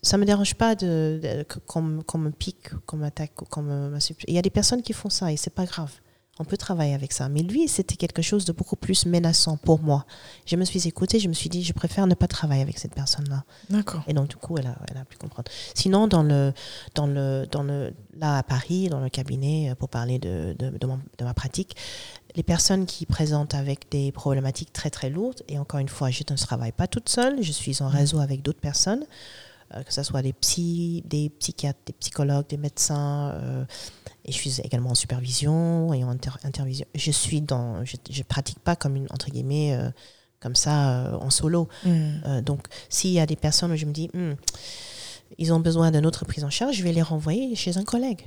S1: ça ne me dérange pas de, de- que- qu'on me- pique, qu'on m'attaque. qu'on me-. Il y a des personnes qui font ça et c'est pas grave. On peut travailler avec ça. Mais lui, c'était quelque chose de beaucoup plus menaçant pour moi. Je me suis écoutée, je me suis dit, je préfère ne pas travailler avec cette personne-là.
S2: D'accord.
S1: Et donc, du coup, elle a, elle a pu comprendre. Sinon, dans le, dans le, dans le, là, à Paris, dans le cabinet, euh, pour parler de, de, de, mon- de ma pratique, les personnes qui présentent avec des problématiques très, très lourdes, et encore une fois, je ne travaille pas toute seule, je suis en réseau avec d'autres personnes, euh, que ce soit des psys, des psychiatres, des psychologues, des médecins, euh, et je suis également en supervision et en inter- intervision. Je suis dans, je, je pratique pas comme une, entre guillemets, euh, comme ça, euh, en solo.
S2: Mm.
S1: Euh, donc, s'il y a des personnes où je me dis, Hmm, ils ont besoin d'une autre prise en charge, je vais les renvoyer chez un collègue.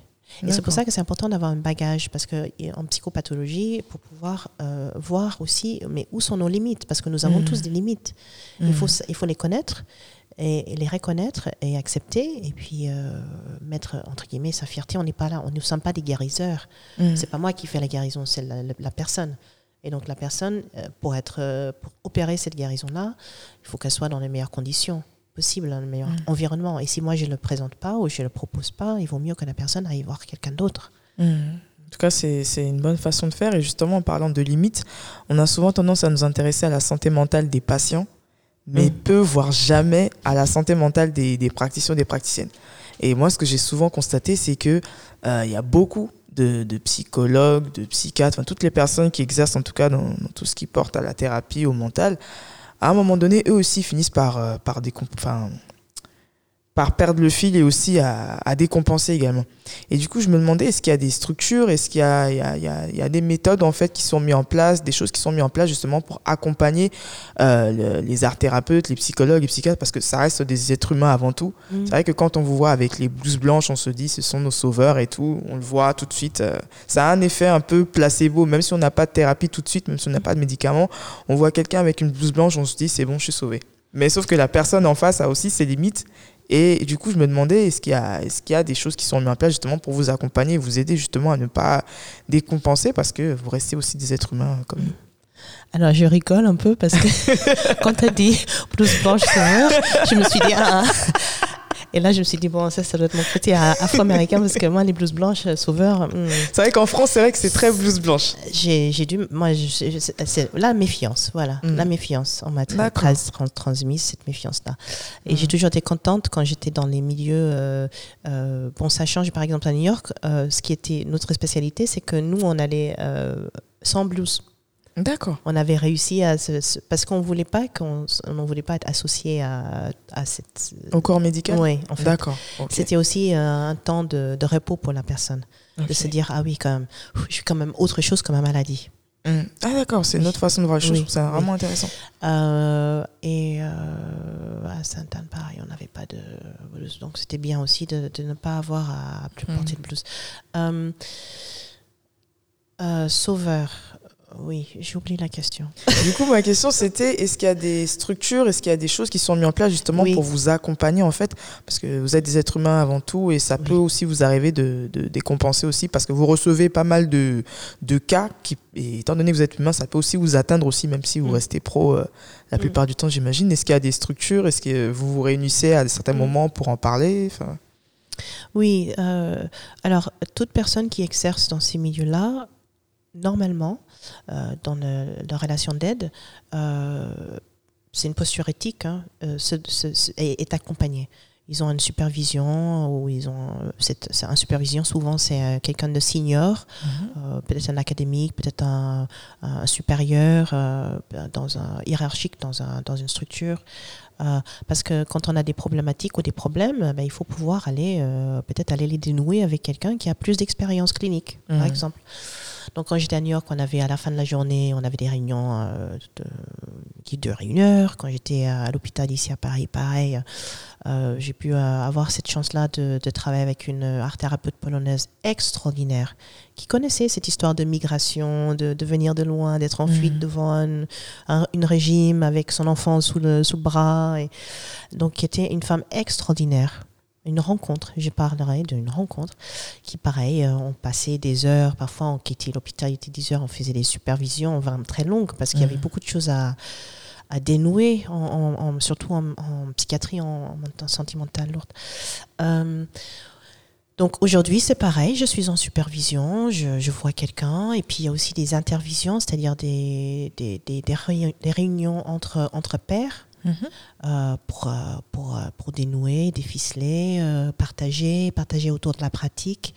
S1: Et c'est pour ça que c'est important d'avoir un bagage, parce qu'en psychopathologie, pour pouvoir euh, voir aussi, mais où sont nos limites, parce que nous avons
S2: Mhm.
S1: tous des limites. Il, faut, s- il faut les connaître, et, et les reconnaître, et accepter, et puis euh, mettre, entre guillemets, sa fierté. On n'est pas là, on ne sommes pas des guérisseurs.
S2: Mm.
S1: C'est pas moi qui fais la guérison, c'est la, la- la personne. Et donc la personne, euh, pour être, euh, pour opérer cette guérison-là, il faut qu'elle soit dans les meilleures conditions possibles, dans le meilleur
S2: Mm.
S1: environnement. Et si moi je le présente pas ou je le propose pas, il vaut mieux que la personne aille voir quelqu'un d'autre.
S2: Mm. En tout cas, c'est une bonne façon de faire. Et justement, en parlant de limites, on a souvent tendance à nous intéresser à la santé mentale des patients, mais
S1: Mm.
S2: peu, voire jamais, à la santé mentale des, des praticiens, des praticiennes. Et moi, ce que j'ai souvent constaté, c'est que euh, il y a beaucoup de, de psychologues, de psychiatres, enfin, toutes les personnes qui exercent en tout cas dans, dans tout ce qui porte à la thérapie, au mental, à un moment donné, eux aussi finissent par, euh, par, décomp- enfin, par perdre le fil et aussi à, à décompenser également. Et du coup, je me demandais, est-ce qu'il y a des structures, est-ce qu'il y a, il y, a, il y, a, il y a des méthodes en fait qui sont mises en place, des choses qui sont mises en place justement pour accompagner euh, le- les art thérapeutes, les psychologues, les psychiatres, parce que ça reste des êtres humains avant tout. C'est vrai que quand on vous voit avec les blouses blanches, on se dit ce sont nos sauveurs et tout, on le voit tout de suite. euh, ça a un effet un peu placebo, même si on n'a pas de thérapie tout de suite, même si on n'a pas de médicaments, on voit quelqu'un avec une blouse blanche, on se dit c'est bon, je suis sauvé. Mais sauf que la personne en face a aussi ses limites. Et du coup, je me demandais, est-ce qu'il y, a- a des choses qui sont mises en place justement pour vous accompagner et vous aider justement à ne pas décompenser parce que vous restez aussi des êtres humains comme nous?
S1: Alors je rigole un peu parce que (laughs) quand tu as dit blouse blanche je me suis dit ah, ah. Et là je me suis dit bon ça ça doit être mon côté afro-américain parce que moi les blouses blanches euh, sauveurs, hmm,
S2: C'est vrai qu'en France, c'est vrai que c'est très blouse blanche.
S1: j'ai dû moi c'est- la méfiance voilà
S2: Mm.
S1: la méfiance on m'a tra-
S2: D'accord.
S1: trans- trans- transmis cette méfiance là et
S2: Mm.
S1: j'ai toujours été contente quand j'étais dans les milieux euh, euh, bon ça change par exemple à New York euh, ce qui était notre spécialité c'est que nous on allait sans blouse
S2: D'accord.
S1: on avait réussi à se, se- parce qu'on voulait pas qu'on on ne voulait pas être associé à, à cette
S2: Au corps médical
S1: oui en fait
S2: D'accord.
S1: c'était aussi euh, un temps de, de repos pour la personne de se dire ah oui quand même je suis quand même autre chose que ma maladie
S2: Mm. Ah d'accord, c'est une autre façon de voir les choses,
S1: Oui,
S2: je trouve ça
S1: oui.
S2: vraiment intéressant.
S1: Euh, et euh, à Sainte-Anne, pareil, on n'avait pas de blouse. Donc, c'était bien aussi de, de ne pas avoir à plus
S2: Mhm.
S1: porter de blouse. Euh, sauveur. Oui, j'ai oublié la question.
S2: Du coup, ma question c'était est-ce qu'il y a des structures, est-ce qu'il y a des choses qui sont mises en place justement
S1: Oui.
S2: pour vous accompagner en fait? Parce que vous êtes des êtres humains avant tout et ça
S1: Oui.
S2: peut aussi vous arriver de, de décompenser aussi parce que vous recevez pas mal de, de cas qui, et étant donné que vous êtes humain, ça peut aussi vous atteindre aussi, même si vous
S1: Mm.
S2: restez pro euh, la
S1: Mm.
S2: plupart du temps, j'imagine. Est-ce qu'il y a des structures? Est-ce que vous vous réunissez à certains
S1: Mm.
S2: moments pour en parler? Enfin,
S1: Oui, euh, alors, toute personne qui exerce dans ces milieux-là, normalement, dans le- la relation d'aide, euh, c'est une posture éthique, hein, euh, se- se- se- est, est accompagnée. Ils ont une supervision ou ils ont c'est c'est un supervision souvent c'est euh, quelqu'un de senior euh, peut-être un académique peut-être un, un supérieur euh, dans un hiérarchique dans un dans une structure Euh, parce que quand on a des problématiques ou des problèmes ben, il faut pouvoir aller euh, peut-être aller les dénouer avec quelqu'un qui a plus d'expérience clinique par
S2: Mhm.
S1: exemple donc quand j'étais à New York on avait à la fin de la journée on avait des réunions euh, de- qui dure une heure. Quand j'étais à l'hôpital ici à Paris, pareil, euh, j'ai pu euh, avoir cette chance-là de, de, travailler avec une art thérapeute polonaise extraordinaire qui connaissait cette histoire de migration, de, de venir de loin, d'être en fuite mmh. devant un, un, une régime avec son enfant sous le, sous le bras. Et, donc, qui était une femme extraordinaire une rencontre, je parlerai d'une rencontre qui, pareil, euh, on passait des heures, parfois on quittait l'hôpital, il était 10 heures, on faisait des supervisions vraiment très longues parce qu'il y avait mmh. beaucoup de choses à, à dénouer, en, en, surtout en, psychiatrie, en, en sentimentale lourde. Euh, donc aujourd'hui, c'est pareil, je suis en supervision, je, je vois quelqu'un, et puis il y a aussi des intervisions, c'est-à-dire des, des, des, des, réunions entre, entre pairs Euh, pour, euh, pour, euh, pour, dénouer, déficeler, euh, partager, partager autour de la pratique,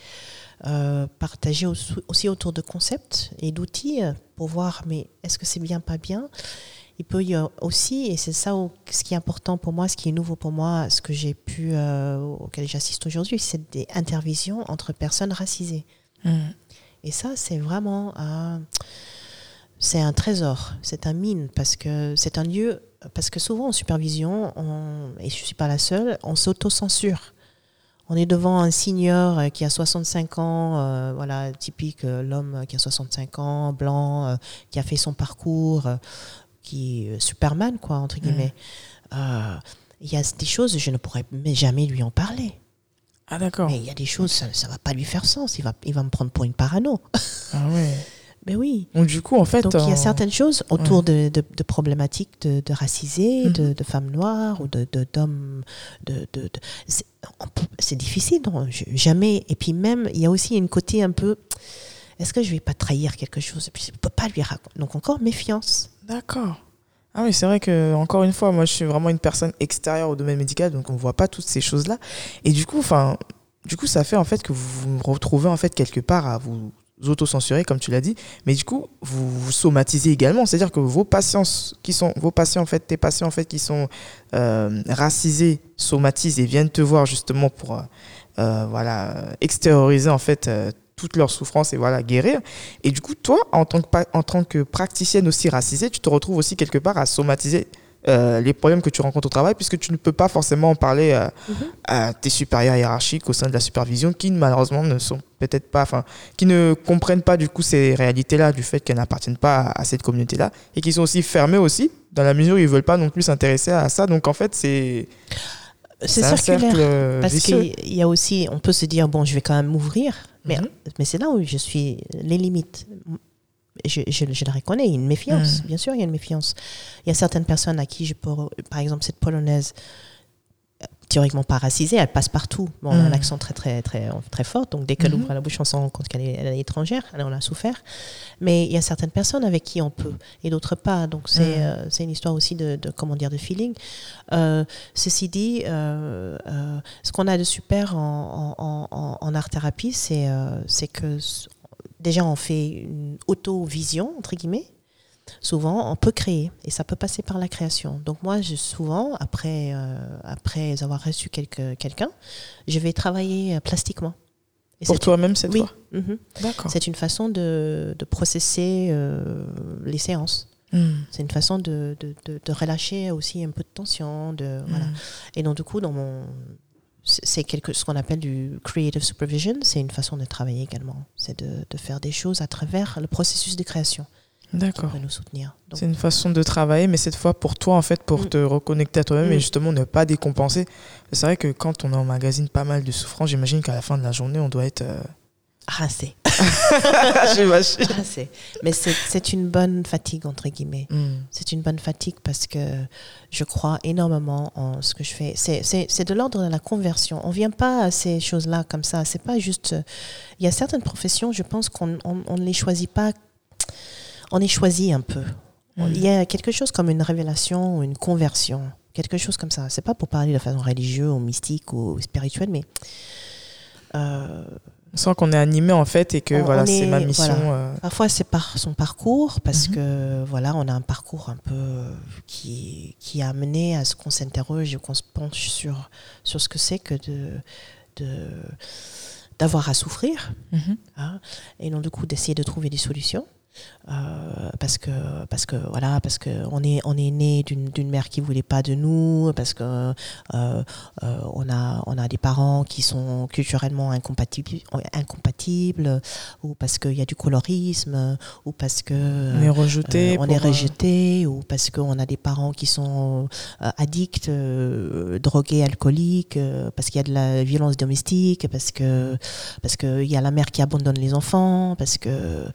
S1: euh, partager aussi, aussi autour de concepts et d'outils pour voir mais est-ce que c'est bien, pas bien? Il peut y avoir aussi, et c'est ça où, ce qui est important pour moi, ce qui est nouveau pour moi, ce que j'ai pu, auquel j'assiste aujourd'hui, c'est des intervisions entre personnes racisées. Mmh. Et ça, c'est vraiment c'est un trésor, c'est un mine, parce que c'est un lieu parce que souvent en supervision, on, et je ne suis pas la seule, on s'auto-censure. On est devant un senior qui a 65 ans, euh, voilà, typique euh, l'homme qui a 65 ans, blanc, euh, qui a fait son parcours, qui est Superman, quoi, entre mmh. guillemets. Il y a des choses, je ne pourrais jamais lui en parler.
S2: Ah, d'accord.
S1: Mais il y a des choses, ça ne va pas lui faire sens. Il va, il va me prendre pour une parano.
S2: Ah, ouais.
S1: Ben oui.
S2: Donc du coup, en fait,
S1: donc il y a certaines choses autour ouais. de, de, de, problématiques de, de racisés, mmh. de, de, femmes noires ou de d'hommes. De, c'est difficile, non jamais. Et puis même, il y a aussi une côté un peu. Est-ce que je vais pas trahir quelque chose? Et puis je peux pas lui raconter. Donc encore méfiance.
S2: D'accord. Ah oui, c'est vrai que encore une fois, moi, je suis vraiment une personne extérieure au domaine médical, donc on voit pas toutes ces choses-là. Et du coup, enfin, du coup, ça fait en fait que vous vous retrouvez en fait quelque part à vous autocensurer, comme tu l'as dit, mais du coup, vous, vous somatisez également, c'est-à-dire que vos patients qui sont, vos patients en fait, tes patients en fait qui sont euh, racisés, somatisent et viennent te voir justement pour, euh, euh voilà, extérioriser en fait euh, toute leur souffrance et voilà guérir. Et du coup, toi, en tant que en tant que praticienne aussi racisée, tu te retrouves aussi quelque part à somatiser euh, les problèmes que tu rencontres au travail, puisque tu ne peux pas forcément en parler euh, mm -hmm. à tes supérieurs hiérarchiques au sein de la supervision, qui malheureusement ne sont peut-être pas, enfin, qui ne comprennent pas du coup ces réalités-là, du fait qu'elles n'appartiennent pas à, à cette communauté-là, et qui sont aussi fermées aussi, dans la mesure où ils veulent pas non plus s'intéresser à ça. Donc en fait, c'est
S1: c'est circulaire cercle parce qu'il y a aussi, on peut se dire bon, je vais quand même m'ouvrir, mais mm -hmm. mais c'est là où je suis les limites je, je, je, la reconnais, il y a une méfiance, mmh. bien sûr, il y a une méfiance. Il y a certaines personnes à qui je peux, par exemple, cette polonaise, euh, théoriquement pas racisée, elle passe partout. Bon. Elle a un accent très, très, très, très fort, donc dès qu'elle mmh. ouvre la bouche, on se rend compte qu'elle est, étrangère, en a souffert. Mais il y a certaines personnes avec qui on peut, et d'autres pas. Donc c'est euh, une histoire aussi de, de, comment dire, de feeling. Euh, ceci dit, euh, ce qu'on a de super en, en, en, en art-thérapie, c'est c'est que déjà on fait une auto-vision, entre guillemets. Souvent, on peut créer et ça peut passer par la création. Donc moi, je, souvent, après, euh, après avoir reçu quelqu'un, quelqu je vais travailler euh, plastiquement.
S2: Et Pour toi-même cette
S1: oui.
S2: fois
S1: mm -hmm. D'accord. C'est une façon de, de processer euh, les séances. Mm. C'est une façon de, de, de, de, relâcher aussi un peu de tension. De, mm. voilà. Et donc, du coup, dans mon, c'est quelque ce qu'on appelle du creative supervision. C'est une façon de travailler également. C'est de, de, faire des choses à travers le processus de création.
S2: D'accord.
S1: nous soutenir.
S2: C'est une façon de travailler, mais cette fois pour toi, en fait, pour mmh. te reconnecter à toi-même mmh. et justement ne pas décompenser. C'est vrai que quand on emmagasine pas mal de souffrance, j'imagine qu'à la fin de la journée, on doit être. Euh...
S1: Rincé. Rincé. (laughs) Mais c'est une bonne fatigue, entre guillemets. Mm. C'est une bonne fatigue parce que je crois énormément en ce que je fais. C'est de l'ordre de la conversion. On ne vient pas à ces choses-là comme ça. C'est pas juste. Il y a certaines professions, je pense qu'on on, ne les choisit pas. On est choisi un peu. Mm. Il y a quelque chose comme une révélation ou une conversion. Quelque chose comme ça. C'est pas pour parler de façon religieuse ou mystique ou spirituelle, mais.
S2: Euh, on sent qu'on est animé en fait et que on, voilà, c'est ma mission. Voilà.
S1: Euh... Parfois c'est par son parcours parce mm -hmm. que voilà, on a un parcours un peu qui, qui a amené à ce qu'on s'interroge et qu'on se penche sur, sur ce que c'est que de, de d'avoir à souffrir mm -hmm. hein, et donc du coup d'essayer de trouver des solutions. Euh, parce que parce que voilà parce que on est on est né d'une mère qui voulait pas de nous parce que euh, euh, on a on a des parents qui sont culturellement incompatibles incompatibles ou parce qu'il y a du colorisme ou parce que
S2: on est rejeté
S1: on est rejeté ou parce qu'on a des parents qui sont addicts drogués alcooliques parce qu'il y a de la violence domestique parce que parce que il y a la mère qui abandonne les enfants parce que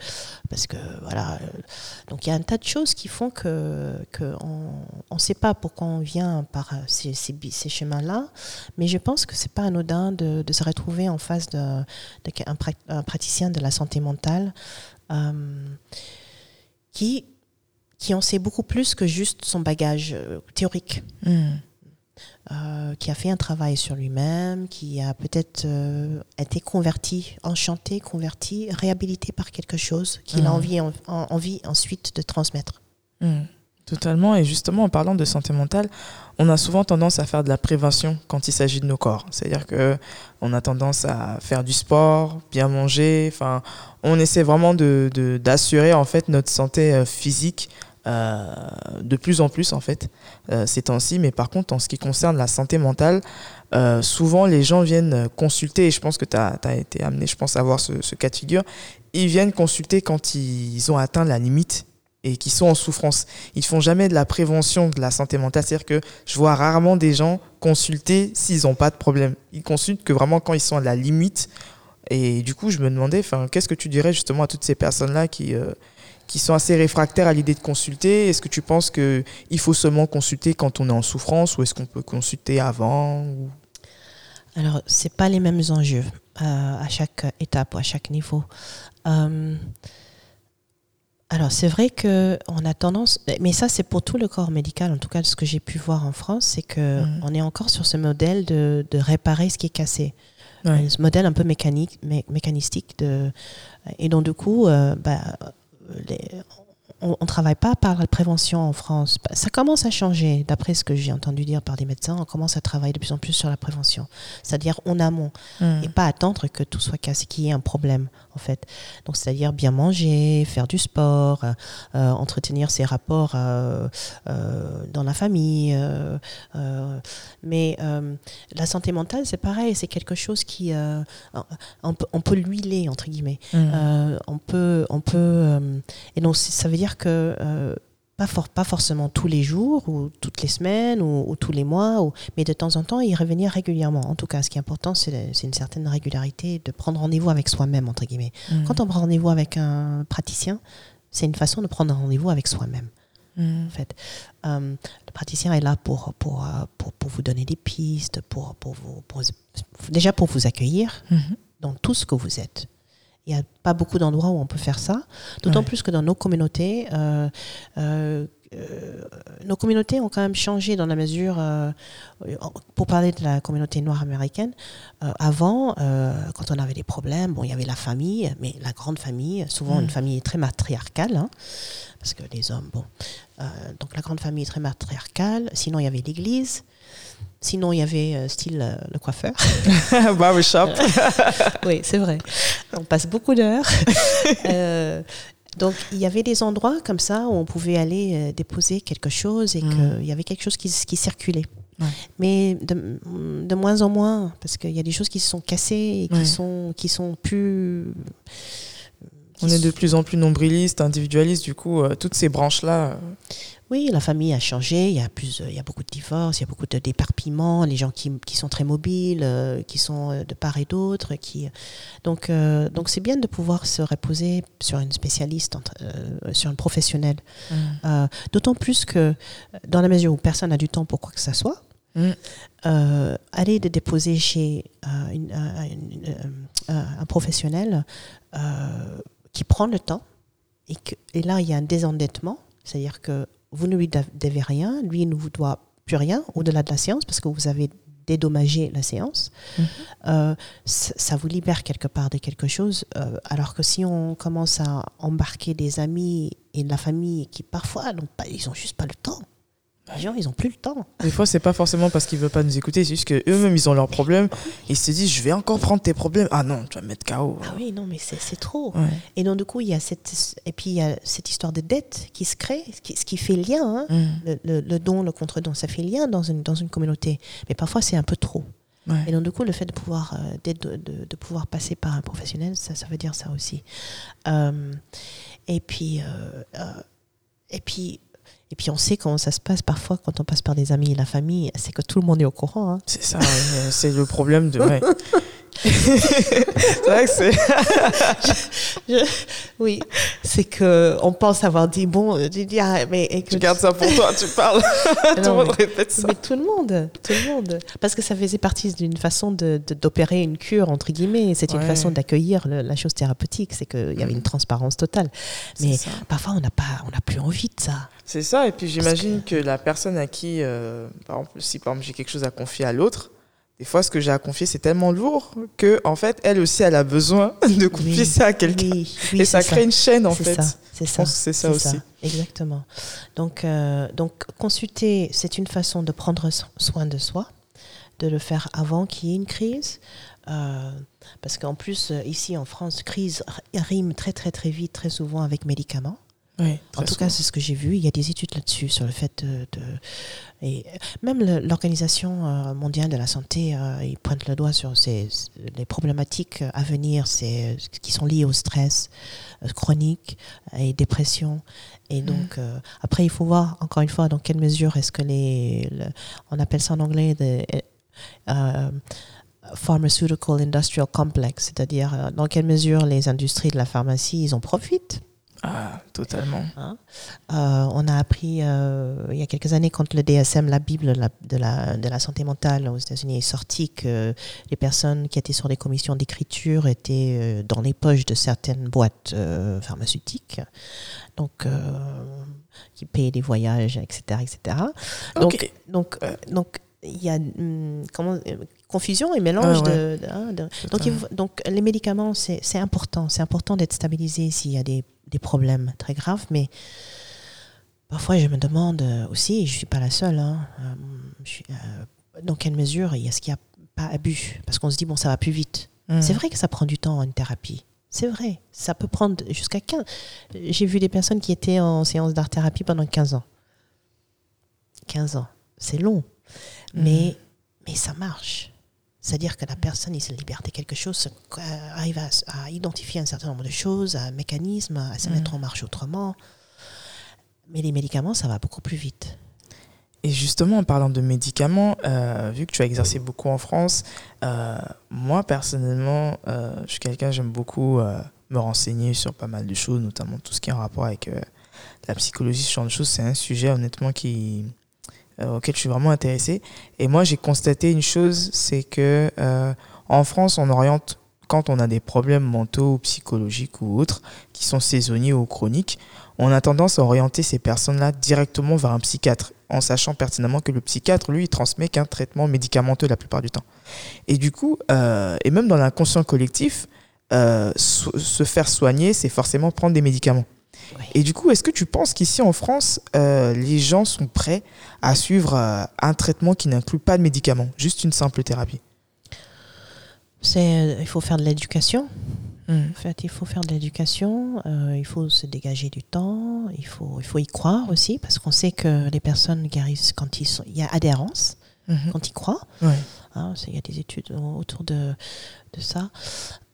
S1: parce que voilà. Euh, donc il y a un tas de choses qui font que, on ne sait pas pourquoi on vient par euh, ces, chemins-là, mais je pense que c'est pas anodin de, se retrouver en face d'un praticien de la santé mentale euh, qui qui en sait beaucoup plus que juste son bagage théorique. Hmm. Euh, qui a fait un travail sur lui-même, qui a peut-être euh, été converti, enchanté, converti, réhabilité par quelque chose qu'il a mmh. envie, ensuite de transmettre.
S2: Mmh. Totalement. Et justement, en parlant de santé mentale, on a souvent tendance à faire de la prévention quand il s'agit de nos corps. C'est-à-dire que on a tendance à faire du sport, bien manger. Enfin, on essaie vraiment de d'assurer en fait notre santé euh, physique de plus en plus en fait euh, ces temps-ci. Mais par contre, en ce qui concerne la santé mentale, euh, souvent les gens viennent consulter, et je pense que tu as, été amené, je pense, à voir ce, cas de figure, ils viennent consulter quand ils ont atteint la limite et qui sont en souffrance. Ils font jamais de la prévention de la santé mentale. C'est-à-dire que je vois rarement des gens consulter s'ils n'ont pas de problème. Ils consultent que vraiment quand ils sont à la limite. Et du coup, je me demandais, qu'est-ce que tu dirais justement à toutes ces personnes-là qui, qui sont assez réfractaires à l'idée de consulter. Est-ce que tu penses qu'il faut seulement consulter quand on est en souffrance ou est-ce qu'on peut consulter avant
S1: Alors, ce pas les mêmes enjeux euh, à chaque étape ou à chaque niveau. Euh, alors, c'est vrai qu'on a tendance, mais ça, c'est pour tout le corps médical, en tout cas, ce que j'ai pu voir en France, c'est qu'on mmh. est encore sur ce modèle de, réparer ce qui est cassé. Ce modèle un peu mécanique, mécanistique. De, et donc, du coup, euh, bah, les, on ne travaille pas par la prévention en France. Ça commence à changer, d'après ce que j'ai entendu dire par des médecins, on commence à travailler de plus en plus sur la prévention, c'est-à-dire en amont, mmh. et pas attendre que tout soit cassé, qu'il y ait un problème en fait. Donc c'est-à-dire bien manger, faire du sport, euh, euh, entretenir ses rapports euh, dans la famille. mais la santé mentale, c'est pareil, c'est quelque chose qui on peut, l'huiler entre guillemets. Mmh. on peut, on peut, et donc ça veut dire que pas, pas forcément tous les jours ou toutes les semaines ou, tous les mois, ou, mais de temps en temps y revenir régulièrement. En tout cas, ce qui est important, c'est une certaine régularité de prendre rendez-vous avec soi-même, entre guillemets. Mmh. Quand on prend rendez-vous avec un praticien, c'est une façon de prendre rendez-vous avec soi-même. Mmh. En fait, euh, le praticien est là pour, pour, euh, pour, pour, vous donner des pistes, pour, pour vous, déjà pour vous accueillir mmh. dans tout ce que vous êtes il n'y a pas beaucoup d'endroits où on peut faire ça, d'autant plus que dans nos communautés, euh, euh, euh, nos communautés ont quand même changé dans la mesure, pour parler de la communauté noire américaine, avant, quand on avait des problèmes, bon, il y avait la famille, mais la grande famille, souvent une mm. famille très matriarcale, hein, parce que les hommes, bon, donc la grande famille très matriarcale, sinon il y avait l'église, Sinon, il y avait euh, style euh, le coiffeur. (laughs)
S2: Barbershop. (laughs)
S1: oui, c'est vrai. On passe beaucoup d'heures. (laughs) Euh, donc, il y avait des endroits comme ça où on pouvait aller déposer quelque chose et qu'il y avait quelque chose qui, qui circulait. Mais de, de, moins en moins, parce qu'il y a des choses qui se sont cassées et qui, sont, qui sont plus.
S2: on est de plus en plus nombrilistes, individualistes, du coup, toutes ces branches-là.
S1: Oui, la famille a changé, il y a, plus, il y a beaucoup de divorces, il y a beaucoup de déparpillements, les gens qui, qui sont très mobiles, euh, qui sont euh, de part et d'autre. Qui... Donc, euh, donc c'est bien de pouvoir se reposer sur une spécialiste, sur une professionnelle. Mmh. D'autant plus que dans la mesure où personne n'a du temps pour quoi que ce soit, mmh. aller de déposer chez un professionnel qui prend le temps, et, que, et là il y a un désendettement, c'est-à-dire que vous ne lui devez rien, lui ne vous doit plus rien au-delà de la séance parce que vous avez dédommagé la séance. Mhm. Euh, ça vous libère quelque part de quelque chose. Euh, alors que si on commence à embarquer des amis et de la famille qui parfois n'ont pas, ils n'ont juste pas le temps. Les gens, ils n'ont plus le temps.
S2: Des fois, c'est pas forcément parce qu'ils veulent pas nous écouter, c'est juste qu'eux-mêmes, ils ont leurs problèmes. Ils se disent, je vais encore prendre tes problèmes. Ah non, tu vas me mettre KO.
S1: Ah oui, non, mais c'est c'est trop.
S2: Ouais.
S1: Et donc, du coup, il y a cette, et puis, il y a cette histoire de dette qui se crée, ce qui, ce qui fait lien, hein.
S2: Mm.
S1: le, le- le don, le contre-don, ça fait lien dans une, dans une communauté. Mais parfois, c'est un peu trop.
S2: Ouais.
S1: Et donc, du coup, le fait de pouvoir, euh, de, de- de pouvoir passer par un professionnel, ça, ça veut dire ça aussi. Euh, et puis, euh, et puis, et puis, on sait comment ça se passe parfois quand on passe par des amis et la famille, c'est que tout le monde est au courant. hein.
S2: C'est ça, c'est le problème de. Ouais. (laughs) (laughs) c'est vrai que c'est.
S1: Oui, c'est que on pense avoir dit bon, euh, tu dis ah, mais
S2: Tu
S1: écoute,
S2: gardes ça pour toi, tu parles. (laughs) tout le monde
S1: mais-
S2: répète ça.
S1: mais tout le monde, tout le monde, parce que ça faisait partie d'une façon de de- d'opérer une cure entre guillemets. C'est une
S2: Ouais.
S1: façon d'accueillir la chose thérapeutique, c'est qu'il y avait une transparence totale. Mais parfois on n'a pas, on n'a plus envie de ça.
S2: C'est ça, et puis j'imagine que... la personne à qui, euh, par exemple, si par exemple j'ai quelque chose à confier à l'autre, des fois ce que j'ai à confier c'est tellement lourd que en fait elle aussi elle a besoin (laughs) de confier
S1: Oui,
S2: ça à quelqu'un.
S1: Oui, oui,
S2: et ça crée une chaîne en
S1: C'est
S2: fait.
S1: ça, c'est ça.
S2: c'est ça aussi.
S1: exactement. Donc, euh, donc, consulter, c'est une façon de prendre so- soin de soi, de le faire avant qu'il y ait une crise. Euh, parce qu'en plus, euh, ici en France, crise rime très très très vite, très souvent avec médicaments. En tout cas, c'est ce que j'ai vu. Il y a des études là-dessus sur le fait de, de- et même l'organisation euh, mondiale de la santé, euh, ils pointent le doigt sur ces, les problématiques à venir, c'est qui sont liées au stress euh, chronique et dépression. Et donc euh, après, il faut voir encore une fois dans quelle mesure est-ce que les, le- on appelle ça en anglais des euh, pharmaceutical industrial complex, c'est-à-dire euh, dans quelle mesure les industries de la pharmacie ils en profitent.
S2: Ah, totalement.
S1: Hein? Euh, on a appris euh, il y a quelques années quand le DSM, la Bible de la, de la, de la santé mentale aux États-Unis est sorti que les personnes qui étaient sur des commissions d'écriture étaient euh, dans les poches de certaines boîtes euh, pharmaceutiques, donc qui payaient des voyages, etc., etc. Donc, donc, donc il y a hum, comment confusion et mélange
S2: Ah ouais.
S1: de, de- hein, de- donc, il donc les médicaments c'est important c'est important d'être stabilisé s'il y a des, des problèmes très graves mais parfois je me demande euh, aussi et je suis pas la seule hein, euh, suis, euh, dans quelle mesure est-ce qu'il n'y a pas abus? Parce qu'on se dit bon ça va plus vite.
S2: Mm.
S1: c'est vrai que ça prend du temps une thérapie. C'est vrai. Ça peut prendre jusqu'à 15 j'ai vu des personnes qui étaient en séance d'art thérapie pendant 15 ans. 15 ans. C'est long. Mais, mais ça marche. C'est-à-dire que la personne, il se libère de quelque chose, se- euh, arrive à, à identifier un certain nombre de choses, un mécanisme, à se
S2: Mhm.
S1: mettre en marche autrement. Mais les médicaments, ça va beaucoup plus vite.
S2: Et justement, en parlant de médicaments, euh, vu que tu as exercé beaucoup en France, euh, moi personnellement, euh, je suis quelqu'un, j'aime beaucoup me renseigner sur pas mal de choses, notamment tout ce qui est en rapport avec la psychologie, ce genre de choses. C'est un sujet honnêtement qui, auquel je suis vraiment intéressé. Et moi, j'ai constaté une chose, c'est que euh, en France, on oriente quand on a des problèmes mentaux ou psychologiques ou autres, qui sont saisonniers ou chroniques, on a tendance à orienter ces personnes-là directement vers un psychiatre, en sachant pertinemment que le psychiatre, lui, il transmet qu'un traitement médicamenteux la plupart du temps. Et du coup, euh, et même dans l'inconscient collectif, euh, se faire soigner, c'est forcément prendre des médicaments.
S1: Oui.
S2: Et du coup, est-ce que tu penses qu'ici en France, euh, les gens sont prêts à suivre euh, un traitement qui n'inclut pas de médicaments, juste une simple thérapie
S1: C'est, il faut faire de l'éducation.
S2: Mm.
S1: En fait, il faut faire de l'éducation, euh, il faut se dégager du temps, il faut, il faut y croire aussi, parce qu'on sait que les personnes arrivent quand ils sont, il y a adhérence
S2: Mhm.
S1: quand ils croient.
S2: Ouais.
S1: Hein, il y a des études autour de, de ça.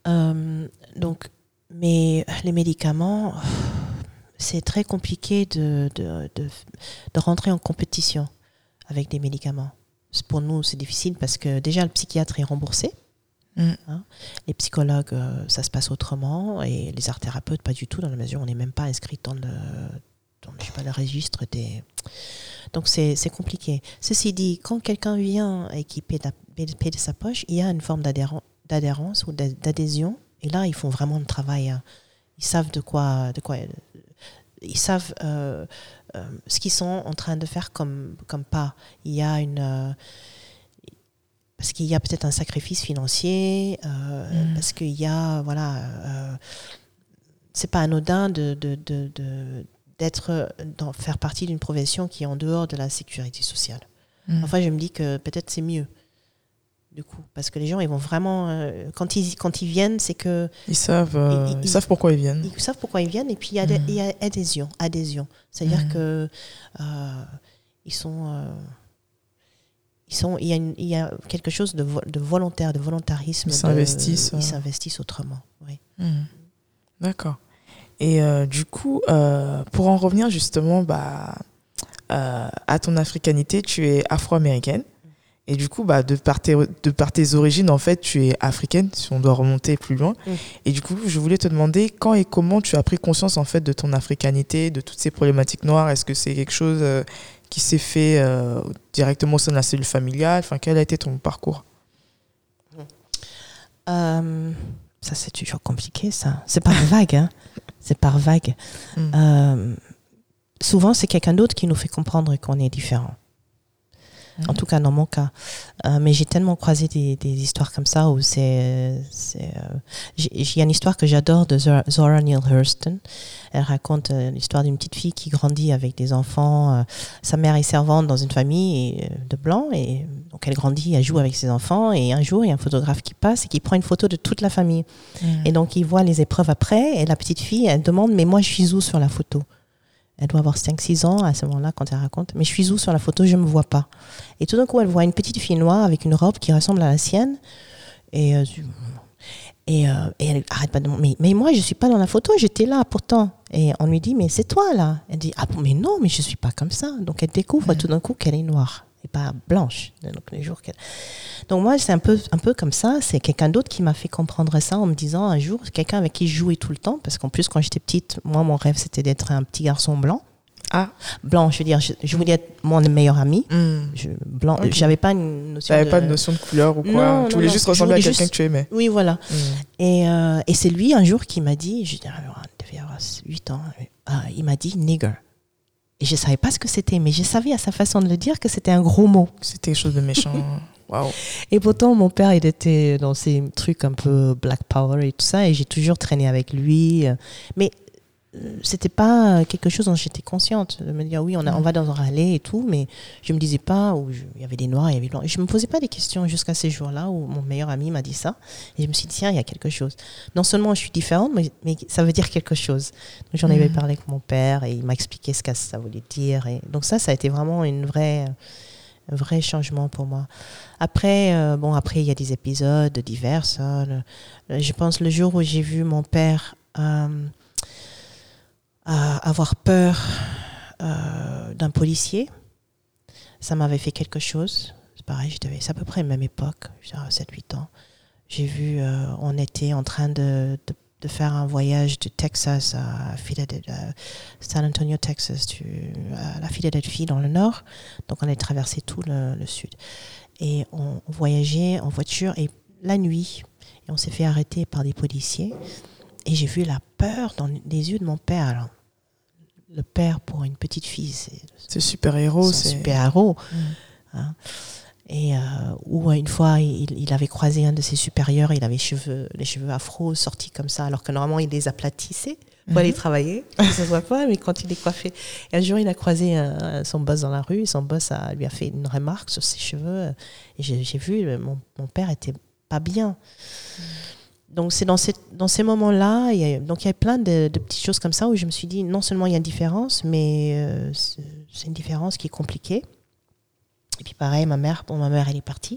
S1: Euh, donc, mais les médicaments, c'est très compliqué de, de, de, de rentrer en compétition avec des médicaments. Pour nous, c'est difficile parce que déjà, le psychiatre est remboursé.
S2: Mm.
S1: Hein. Les psychologues, euh, ça se passe autrement. Et les art thérapeutes, pas du tout, dans la mesure où on n'est même pas inscrit dans le, dans, je sais pas, le registre des. Donc, c'est compliqué. Ceci dit, quand quelqu'un vient et qui paie de, paie sa poche, il y a une forme d'adhéren- d'adhérence ou d'a- d'adhésion. Et là, ils font vraiment le travail. hein. Ils savent de quoi. De quoi ils savent euh, euh, ce qu'ils sont en train de faire comme, comme pas. Il y a une. euh, parce qu'il y a peut-être un sacrifice financier,
S2: Mm.
S1: parce qu'il y a. Voilà. c'est pas anodin de, de, de, de, d'être dans faire partie d'une profession qui est en dehors de la sécurité sociale.
S2: Mm.
S1: Enfin, je me dis que peut-être c'est mieux. Du coup, parce que les gens, ils vont vraiment euh, quand ils quand ils viennent, c'est que
S2: Ils savent, euh,
S1: Ils-
S2: ils,
S1: ils-
S2: savent pourquoi ils viennent.
S1: ils savent pourquoi ils viennent et puis il y a,
S2: Mm.
S1: il y a adhésion, adhésion. C'est-à-dire
S2: Mm.
S1: que euh, ils sont ils sont il y a, une- il y a quelque chose de, vo- de volontaire, de volontarisme.
S2: Ils s'investissent.
S1: Ils s'investissent autrement. Oui.
S2: Hmm. D'accord. Et du coup, pour en revenir justement bah, à ton africanité, tu es afro-américaine. Et du coup, bah, de, par tes, de par tes origines, en fait, tu es africaine, si on doit remonter plus loin.
S1: Mm.
S2: Et du coup, je voulais te demander quand et comment tu as pris conscience en fait de ton africanité, de toutes ces problématiques noires? Est-ce que c'est quelque chose euh, qui s'est fait euh, directement au sein de la cellule familiale? Enfin, quel a été ton parcours?
S1: Euh, ça c'est toujours compliqué ça. C'est par vague. Hein. (laughs) C'est par vague.
S2: Mm.
S1: Souvent c'est quelqu'un d'autre qui nous fait comprendre qu'on est différent. En tout cas, dans mon cas. Euh, mais j'ai tellement croisé des, des histoires comme ça où c'est. euh, j'ai- Il y a une histoire que j'adore de Zora, Zora Neale Hurston. Elle raconte euh, l'histoire d'une petite fille qui grandit avec des enfants. euh, sa mère est servante dans une famille et, euh, de blancs. Et donc elle grandit, elle joue avec ses enfants. Et un jour, il y a un photographe qui passe et qui prend une photo de toute la famille.
S2: Mm.
S1: Et donc, il voit les épreuves après. Et la petite fille, elle demande Mais moi, je suis où sur la photo? Elle doit avoir 5-6 ans à ce moment-là quand elle raconte. Mais je suis où sur la photo Je ne me vois pas. Et tout d'un coup, elle voit une petite fille noire avec une robe qui ressemble à la sienne. Et, euh, et, euh, et elle arrête pas de mais, mais moi, je ne suis pas dans la photo, j'étais là pourtant. Et on lui dit Mais c'est toi là Elle dit Ah mais non, mais je ne suis pas comme ça. Donc, elle découvre tout d'un coup qu'elle est noire et pas blanche. Donc, les jours. Donc moi, c'est un peu, un peu comme ça. C'est quelqu'un d'autre qui m'a fait comprendre ça en me disant un jour, quelqu'un avec qui je jouais tout le temps, parce qu'en plus, quand j'étais petite, moi, mon rêve, c'était d'être un petit garçon blanc.
S2: Ah.
S1: Blanc, je veux dire, je, je voulais être mon meilleur ami.
S2: Mm.
S1: Je, blanc, j'avais pas une notion
S2: T'avais
S1: de...
S2: pas de notion de couleur ou quoi
S1: Non,
S2: Tu
S1: non,
S2: voulais
S1: non.
S2: juste ressembler à quelqu'un
S1: juste-
S2: que tu aimais.
S1: Oui, voilà.
S2: Mm.
S1: Et, euh, et c'est lui, un jour, qui m'a dit, je il devait avoir 8 ans, ah, il m'a dit nigger. Et je savais pas ce que c'était, mais je savais à sa façon de le dire que c'était un gros mot.
S2: C'était quelque chose de méchant. (laughs) Waouh.
S1: Et pourtant, mon père, il était dans ces trucs un peu Black Power et tout ça, et j'ai toujours traîné avec lui. euh, Mais c'était pas quelque chose dont j'étais consciente de me dire oui, on, a, on va dans un rallye et tout, mais je me disais pas où il y avait des noirs, il y avait des blancs. Et je me posais pas des questions jusqu'à ces jours-là où mon meilleur ami m'a dit ça, et je me suis dit tiens, il y a quelque chose. Non seulement je suis différente, mais, mais ça veut dire quelque chose. Donc j'en avais
S2: Mhm.
S1: parlé avec mon père et il m'a expliqué ce que ça voulait dire. Et donc ça, ça a été vraiment une vraie un vrai changement pour moi. Après, euh, bon, après il y a des épisodes divers. ça, le- le- je pense le jour où j'ai vu mon père euh, avoir peur euh, d'un policier, ça m'avait fait quelque chose. C'est pareil, j'étais c'est à peu près la même époque, 7-8 ans. J'ai vu, euh, on était en train de, de, faire un voyage de Texas à Philadelphie, San Antonio, Texas, à la Philadelphie dans le nord. Donc on a traversé tout le, sud. Et on, voyageait en voiture et la nuit, on s'est fait arrêter par des policiers. Et j'ai vu la peur dans les yeux de mon père. Le père pour une petite fille, c'est
S2: C'est super héros.
S1: son
S2: C'est
S1: super héros.
S2: Mm.
S1: hein. Et euh, où une fois, il, il avait croisé un de ses supérieurs, il avait cheveux, les cheveux afro sortis comme ça, alors que normalement, il les aplatissait pour aller
S2: Mhm.
S1: travailler. (laughs) Ça se voit pas, mais quand il est coiffé. Et un jour, il a croisé un- son boss dans la rue, et son boss a, lui a fait une remarque sur ses cheveux. Et j'ai vu, euh, mon, mon père était pas bien. Donc, c'est dans, ces- moments-là, donc il y a plein de, petites choses comme ça où je me suis dit, non seulement il y a une différence, mais euh, c'est une différence qui est compliquée. Et puis pareil, ma mère, bon, ma mère, elle est partie.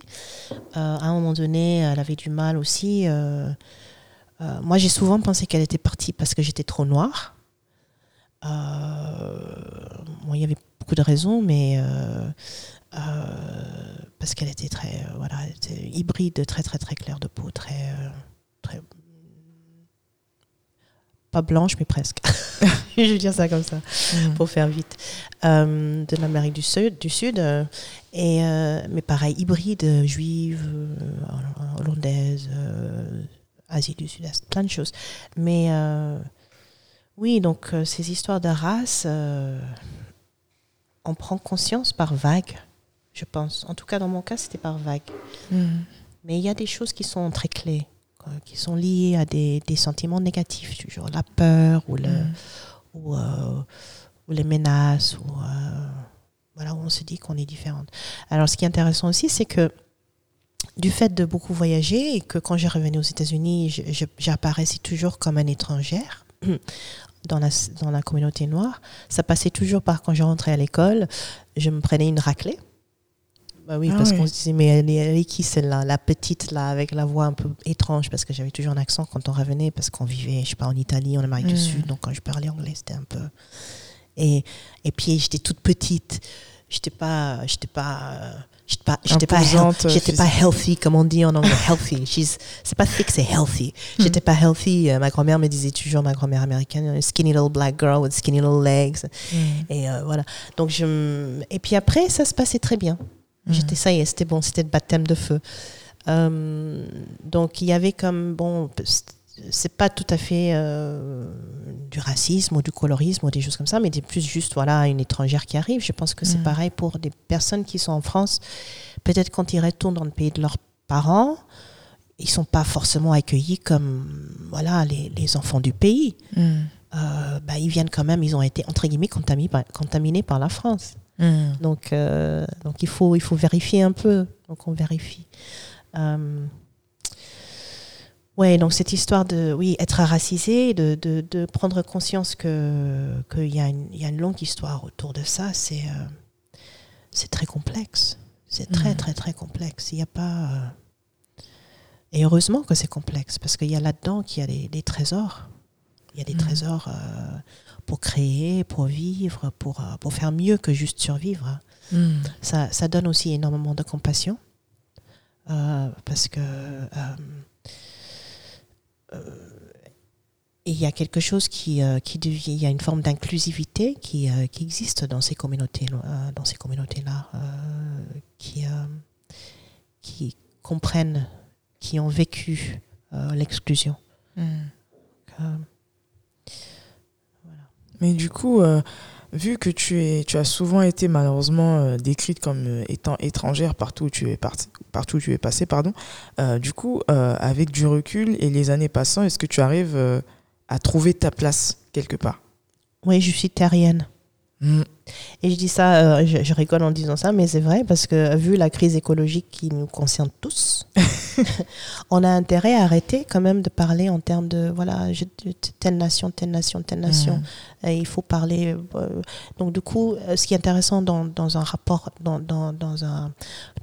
S1: Euh, à un moment donné, elle avait du mal aussi. euh, moi, j'ai souvent pensé qu'elle était partie parce que j'étais trop noire. Bon, il y avait beaucoup de raisons, mais parce qu'elle était très, voilà, elle était hybride, très très très claire de peau, très, très pas blanche, mais presque. (laughs) Je veux dire ça comme ça
S2: Mhm.
S1: pour faire vite, euh, de l'Amérique du Sud, du Sud euh, et, euh, mais pareil, hybride, juive, hollandaise, Asie du Sud-Est, plein de choses. Mais oui, donc ces histoires de race, on prend conscience par vague, je pense. En tout cas, dans mon cas, c'était par vague.
S2: Mhm.
S1: Mais il y a des choses qui sont très clés, qui sont liées à des, des sentiments négatifs, toujours la peur ou le ou, euh, ou les menaces, ou euh, voilà, où on se dit qu'on est différente. Alors, ce qui est intéressant aussi, c'est que du fait de beaucoup voyager et que quand j'ai revenu aux États-Unis, j'apparaissais toujours comme une étrangère (clears throat) dans la, dans la communauté noire. Ça passait toujours par quand je rentrais à l'école, je me prenais une raclée. Bah oui, ah parce qu'on se disait, mais elle est, qui celle-là? La petite, là, avec la voix un peu étrange, parce que j'avais toujours un accent quand on revenait, parce qu'on vivait, je sais pas, en Italie, en Amérique du hmm. Sud, donc quand je parlais anglais, c'était un peu. Et, et puis, j'étais toute petite. J'étais pas. J'étais pas. J'étais pas, j'étais pas, j'étais pas healthy, comme on dit en anglais, healthy. (laughs) c'est pas thick, c'est healthy. Hmm. J'étais pas healthy. Euh, ma grand-mère me disait toujours, ma grand-mère américaine, skinny little black girl with skinny little legs. Hmm. Et euh, voilà. Donc je, et puis après, ça se passait très bien. Hmm. J'étais, ça y est, c'était bon, c'était le baptême de feu. Euh, donc il y avait comme, bon, c'est pas tout à fait euh, du racisme ou du colorisme ou des choses comme ça, mais c'est plus juste voilà une étrangère qui arrive. Je pense que c'est mm. pareil pour des personnes qui sont en France. Peut-être quand ils retournent dans le pays de leurs parents, ils sont pas forcément accueillis comme voilà les, les enfants du pays. Mm. Euh, bah, ils viennent quand même, ils ont été entre guillemets contaminés par, contaminés par la France. Mm. Donc euh, donc il faut il faut vérifier un peu. Donc on vérifie. Ouais, donc cette histoire de oui être racisé, de, de, de prendre conscience que qu'il y, a une, y a une longue histoire autour de ça, c'est euh, c'est très complexe. C'est très mm. très très complexe. Il n'y a pas euh, et heureusement que c'est complexe parce qu'il y a là-dedans qu'il y a des, des, trésors. Il y a des mm. trésors euh, pour créer, pour vivre, pour pour faire mieux que juste survivre. Mm. Ça, ça donne aussi énormément de compassion parce que euh, il y a quelque chose qui, euh, qui devient, il y a une forme d'inclusivité qui, euh, qui existe dans ces communautés, dans ces communautés-là, qui, qui comprennent, qui ont vécu l'exclusion.
S2: Hmm. Mais du coup, vu que tu, as souvent été malheureusement euh, décrite comme euh, étant étrangère partout où tu es, partout où tu es passé, pardon, euh, du coup, avec du recul et les années passant, est-ce que tu arrives à trouver ta place quelque part?
S1: Oui, je suis terrienne. Mm. Et je dis ça, euh, je, rigole en disant ça, mais c'est vrai parce que vu la crise écologique qui nous concerne tous, (laughs) on a intérêt à arrêter quand même de parler en termes de voilà telle nation, telle nation, telle nation. Mm. il faut parler. Euh, donc du coup, euh, ce qui est intéressant dans, dans un rapport, dans, dans, dans, un,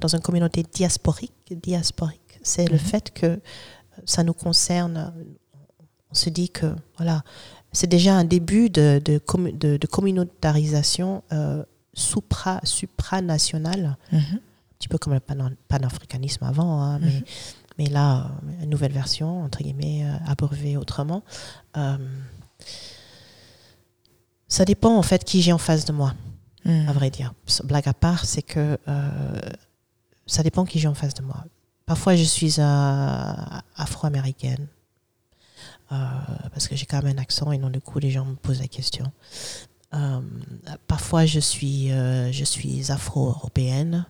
S1: dans une communauté diasporique, diasporique, c'est le mm-hmm. fait que ça nous concerne. On se dit que voilà c'est déjà un début de, de, de, communautarisation euh, supra, supranationale, mhm. un petit peu comme le panafricanisme avant, hein, mais, mhm. mais, là, une nouvelle version, entre guillemets, euh, abreuvée autrement. Euh, ça dépend en fait qui j'ai en face de moi, mhm. à vrai dire. Blague à part, c'est que ça dépend qui j'ai en face de moi. Parfois, je suis afro-américaine. Euh, parce que j'ai quand même un accent et non du coup les gens me posent la question. Euh, parfois je suis, euh, je suis afro-européenne,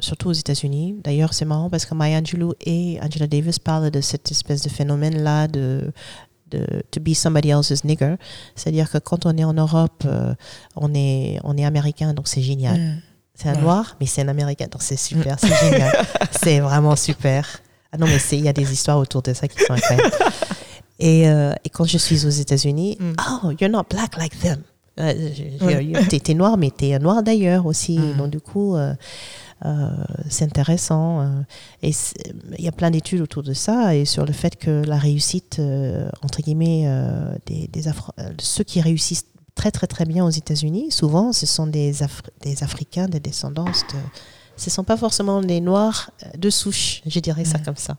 S1: surtout aux États-Unis. D'ailleurs c'est marrant parce que Maya Angelou et Angela Davis parlent de cette espèce de phénomène-là de, de to be somebody else's nigger. C'est-à-dire que quand on est en Europe, on, est, on est américain, donc c'est génial. Mm. C'est un noir, mais c'est un américain, donc c'est super, c'est génial. (laughs) c'est vraiment super. Ah non, mais il y a des histoires autour de ça qui sont incroyables. (laughs) et, euh, et, quand je suis aux États-Unis, mm. oh, you're not black like them. Euh, t'es noir, mais t'es noir d'ailleurs aussi. Mm. Donc, du coup, euh, euh c'est intéressant. Et il y a plein d'études autour de ça et sur le fait que la réussite, entre guillemets, des, des ceux qui réussissent très, très, très bien aux États-Unis, souvent, ce sont des, des Africains, des descendants de ce ne sont pas forcément les Noirs euh, de souche, je dirais ça comme ça.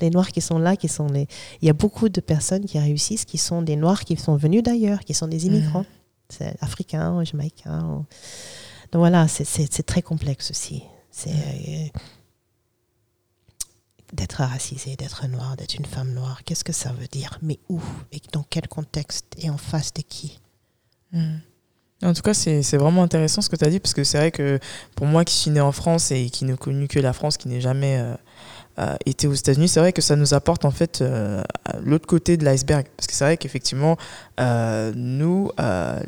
S1: Les Noirs qui sont là, qui sont les... Il y a beaucoup de personnes qui réussissent, qui sont des Noirs qui sont venus d'ailleurs, qui sont des immigrants, c'est africains, jamaïcains. Donc voilà, c'est très complexe aussi. C'est euh, d'être racisé, d'être noir, d'être une femme noire. Qu'est-ce que ça veut dire? Mais où? Et dans quel contexte? Et en face de qui?
S2: En tout cas, c'est vraiment intéressant ce que tu as dit, parce que c'est vrai que pour moi qui suis né en France et qui ne connu que la France, qui n'ai jamais euh, euh, été aux États-Unis, c'est vrai que ça nous apporte en fait l'autre côté de l'iceberg. Parce que c'est vrai qu'effectivement, nous,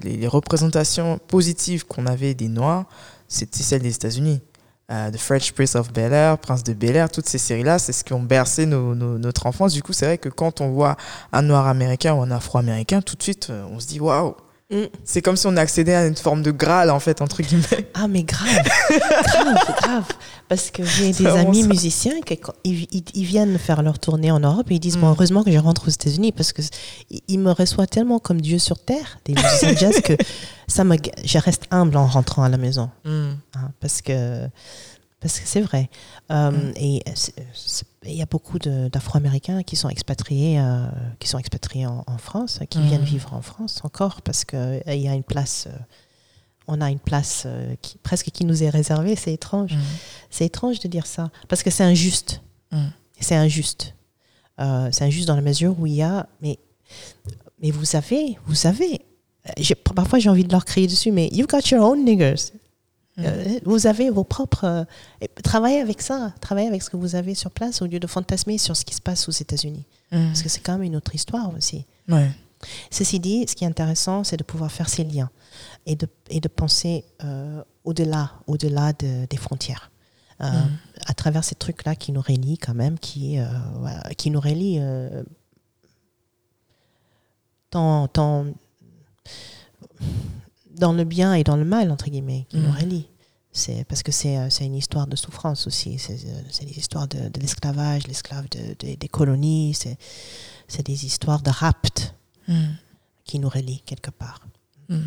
S2: les, les, représentations positives qu'on avait des Noirs, c'était celles des États-Unis. The French Prince of Bel Air, Prince de Bel Air, toutes ces séries-là, c'est ce qui ont bercé nos, notre enfance. Du coup, c'est vrai que quand on voit un Noir américain ou un Afro-américain, tout de suite, on se dit waouh, Mm. C'est comme si on accédait à une forme de Graal, en fait, entre guillemets.
S1: Ah, mais grave, (laughs) grave, grave. Parce que j'ai des amis musiciens qui ils, ils, viennent faire leur tournée en Europe et ils disent, bon, mm. heureusement que je rentre aux États-Unis parce que ils me reçoivent tellement comme Dieu sur terre, des musiciens jazz, que ça me, je reste humble en rentrant à la maison. Mm. Hein, parce que parce que c'est vrai. Euh. Et il y a beaucoup d'Afro-Américains qui sont expatriés, euh, qui sont expatriés en, France, qui viennent mm. vivre en France encore parce qu'il euh, y a une place. on a une place qui, presque qui nous est réservée. C'est étrange. Mm. C'est étrange de dire ça parce que c'est injuste. C'est injuste. c'est injuste dans la mesure où il y a. Mais, mais vous savez, vous savez. Parfois, j'ai envie de leur crier dessus, mais you've got your own niggers. Euh, vous avez vos propres. Euh, travaillez avec ça, travaillez avec ce que vous avez sur place au lieu de fantasmer sur ce qui se passe aux États-Unis. Mm. Parce que c'est quand même une autre histoire aussi. Ceci dit, ce qui est intéressant, c'est de pouvoir faire ces liens et de, et de penser euh, au-delà au -delà des frontières. Mm. À travers ces trucs-là qui nous relient quand même, qui, qui nous relient tant, tant dans le bien et dans le mal, entre guillemets, qui nous mm. relie. C'est parce que c'est euh, une histoire de souffrance aussi. C'est des histoires de, l'esclavage, l'esclave de, des colonies. C'est des histoires de rapt mm. qui nous relient quelque part. Mm.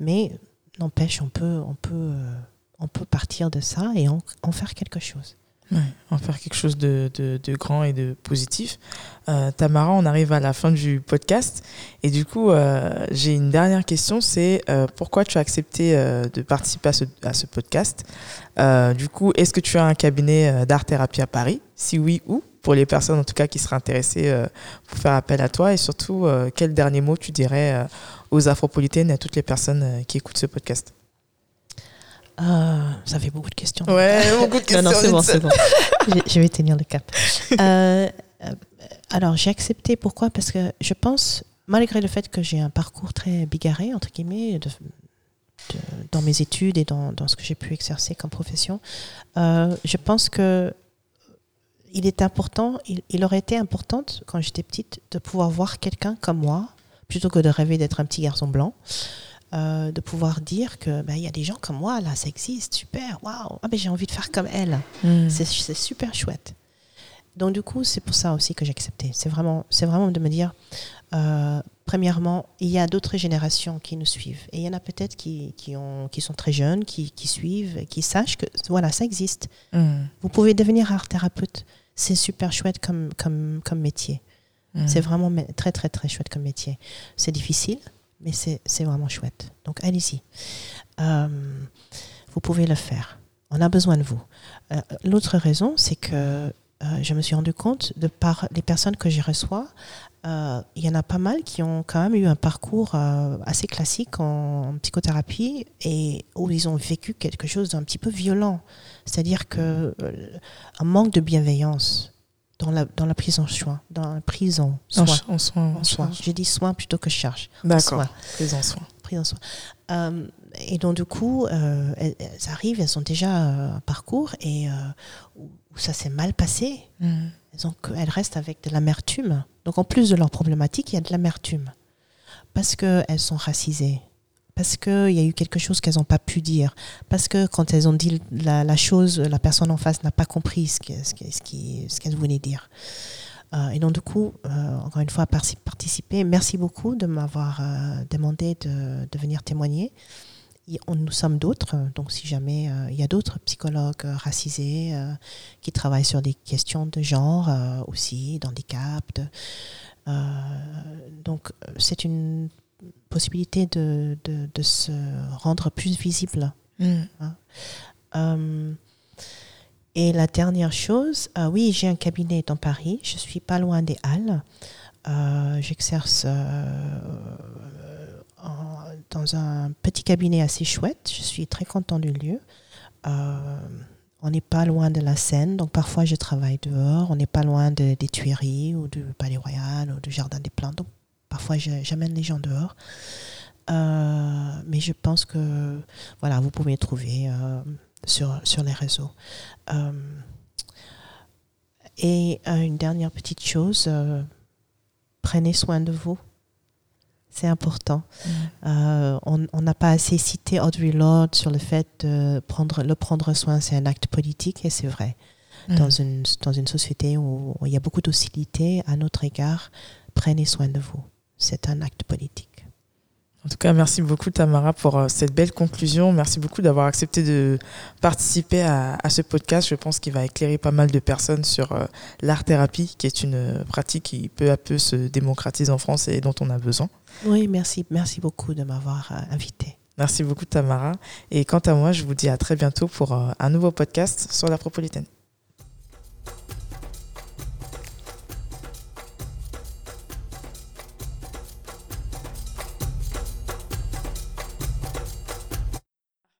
S1: Mais n'empêche, on peut, on, peut, euh, on peut partir de ça et en faire quelque chose.
S2: Ouais, en faire quelque chose de, grand et de positif. Euh, Tamara, on arrive à la fin du podcast. Et du coup, euh, j'ai une dernière question, c'est euh, pourquoi tu as accepté de participer à ce, à ce podcast? Du coup, est-ce que tu as un cabinet d'art-thérapie à Paris? Si oui, où? Pour les personnes en tout cas qui seraient intéressées pour faire appel à toi. Et surtout, quel dernier mot tu dirais aux Afropolitaines et à toutes les personnes qui écoutent ce podcast?
S1: Ah, ça fait beaucoup de questions.
S2: Ouais, (laughs) beaucoup de questions. non, non,
S1: c'est bon, c'est bon. (laughs) je, vais tenir le cap. Euh, euh, alors, j'ai accepté. Pourquoi? Parce que je pense, malgré le fait que j'ai un parcours très bigarré, entre guillemets, dans mes études et dans, dans ce que j'ai pu exercer comme profession, euh, je pense que il est important, il, il aurait été important, quand j'étais petite, de pouvoir voir quelqu'un comme moi, plutôt que de rêver d'être un petit garçon blanc. Euh, de pouvoir dire que ben, il y a des gens comme moi là, ça existe, super, waouh, ah, ben, j'ai envie de faire comme elle. Hmm. C'est super chouette. Donc du coup, c'est pour ça aussi que j'ai accepté. C'est vraiment, c'est vraiment de me dire, euh, premièrement, il y a d'autres générations qui nous suivent. Et il y en a peut-être qui, qui, ont, qui sont très jeunes, qui, qui suivent, qui sachent que voilà, ça existe. Hmm. Vous pouvez devenir art thérapeute. C'est super chouette comme, comme, comme métier. Hmm. C'est vraiment très, très, très chouette comme métier. C'est difficile mais c'est vraiment chouette. Donc allez-y. Euh, vous pouvez le faire. On a besoin de vous. Euh, l'autre raison, c'est que euh, je me suis rendu compte, de par les personnes que j'y reçois, il y en a pas mal qui ont quand même eu un parcours assez classique en, psychothérapie et où ils ont vécu quelque chose d'un petit peu violent. C'est-à-dire que un manque de bienveillance dans la, dans la prise en soin, dans la prise en soin.
S2: En, soin, en
S1: soin. J'ai dit soin plutôt que charge.
S2: D'accord. Prise en soin.
S1: Prise en soin. Euh, et donc, du coup, euh, elles, arrivent, elles ont déjà un parcours et euh, où ça s'est mal passé. Mm. Donc, elles restent avec de l'amertume. Donc, en plus de leur problématique, il y a de l'amertume. Parce qu'elles sont racisées, parce qu'il y a eu quelque chose qu'elles n'ont pas pu dire, parce que quand elles ont dit la, chose, la personne en face n'a pas compris ce qu'elle ce voulait dire. Euh, et donc du coup, euh, encore une fois, participer. Merci beaucoup de m'avoir euh, demandé de, venir témoigner. nous sommes d'autres, donc si jamais il y a d'autres psychologues racisés qui travaillent sur des questions de genre aussi, d'handicap. Donc c'est une possibilité de, de, de, se rendre plus visible. Mm. Hein. Euh, et la dernière chose, euh, oui, j'ai un cabinet dans Paris. Je suis pas loin des Halles. Euh, j'exerce dans un petit cabinet assez chouette. Je suis très content du lieu. on n'est pas loin de la Seine, donc parfois je travaille dehors. On n'est pas loin des Tuileries ou du Palais Royal ou du Jardin des Plantes. Donc parfois j'amène les gens dehors. Euh, mais je pense que voilà, vous pouvez trouver euh, sur, sur les réseaux. Euh, et une dernière petite chose, prenez soin de vous. C'est important. Mm. on n'a pas assez cité Audrey Lorde sur le fait de prendre le prendre soin, c'est un acte politique et c'est vrai. Mm. Dans, une, dans une société où il y a beaucoup d'hostilité à notre égard, prenez soin de vous. C'est un acte politique.
S2: En tout cas, merci beaucoup Tamara pour euh, cette belle conclusion. Merci beaucoup d'avoir accepté de participer à, ce podcast. Je pense qu'il va éclairer pas mal de personnes sur euh, l'art-thérapie, qui est une euh, pratique qui peu à peu se démocratise en France et dont on a besoin.
S1: Oui, merci. Merci beaucoup de m'avoir invité.
S2: Merci beaucoup Tamara. Et quant à moi, je vous dis à très bientôt pour un nouveau podcast sur l'Afropolitaine.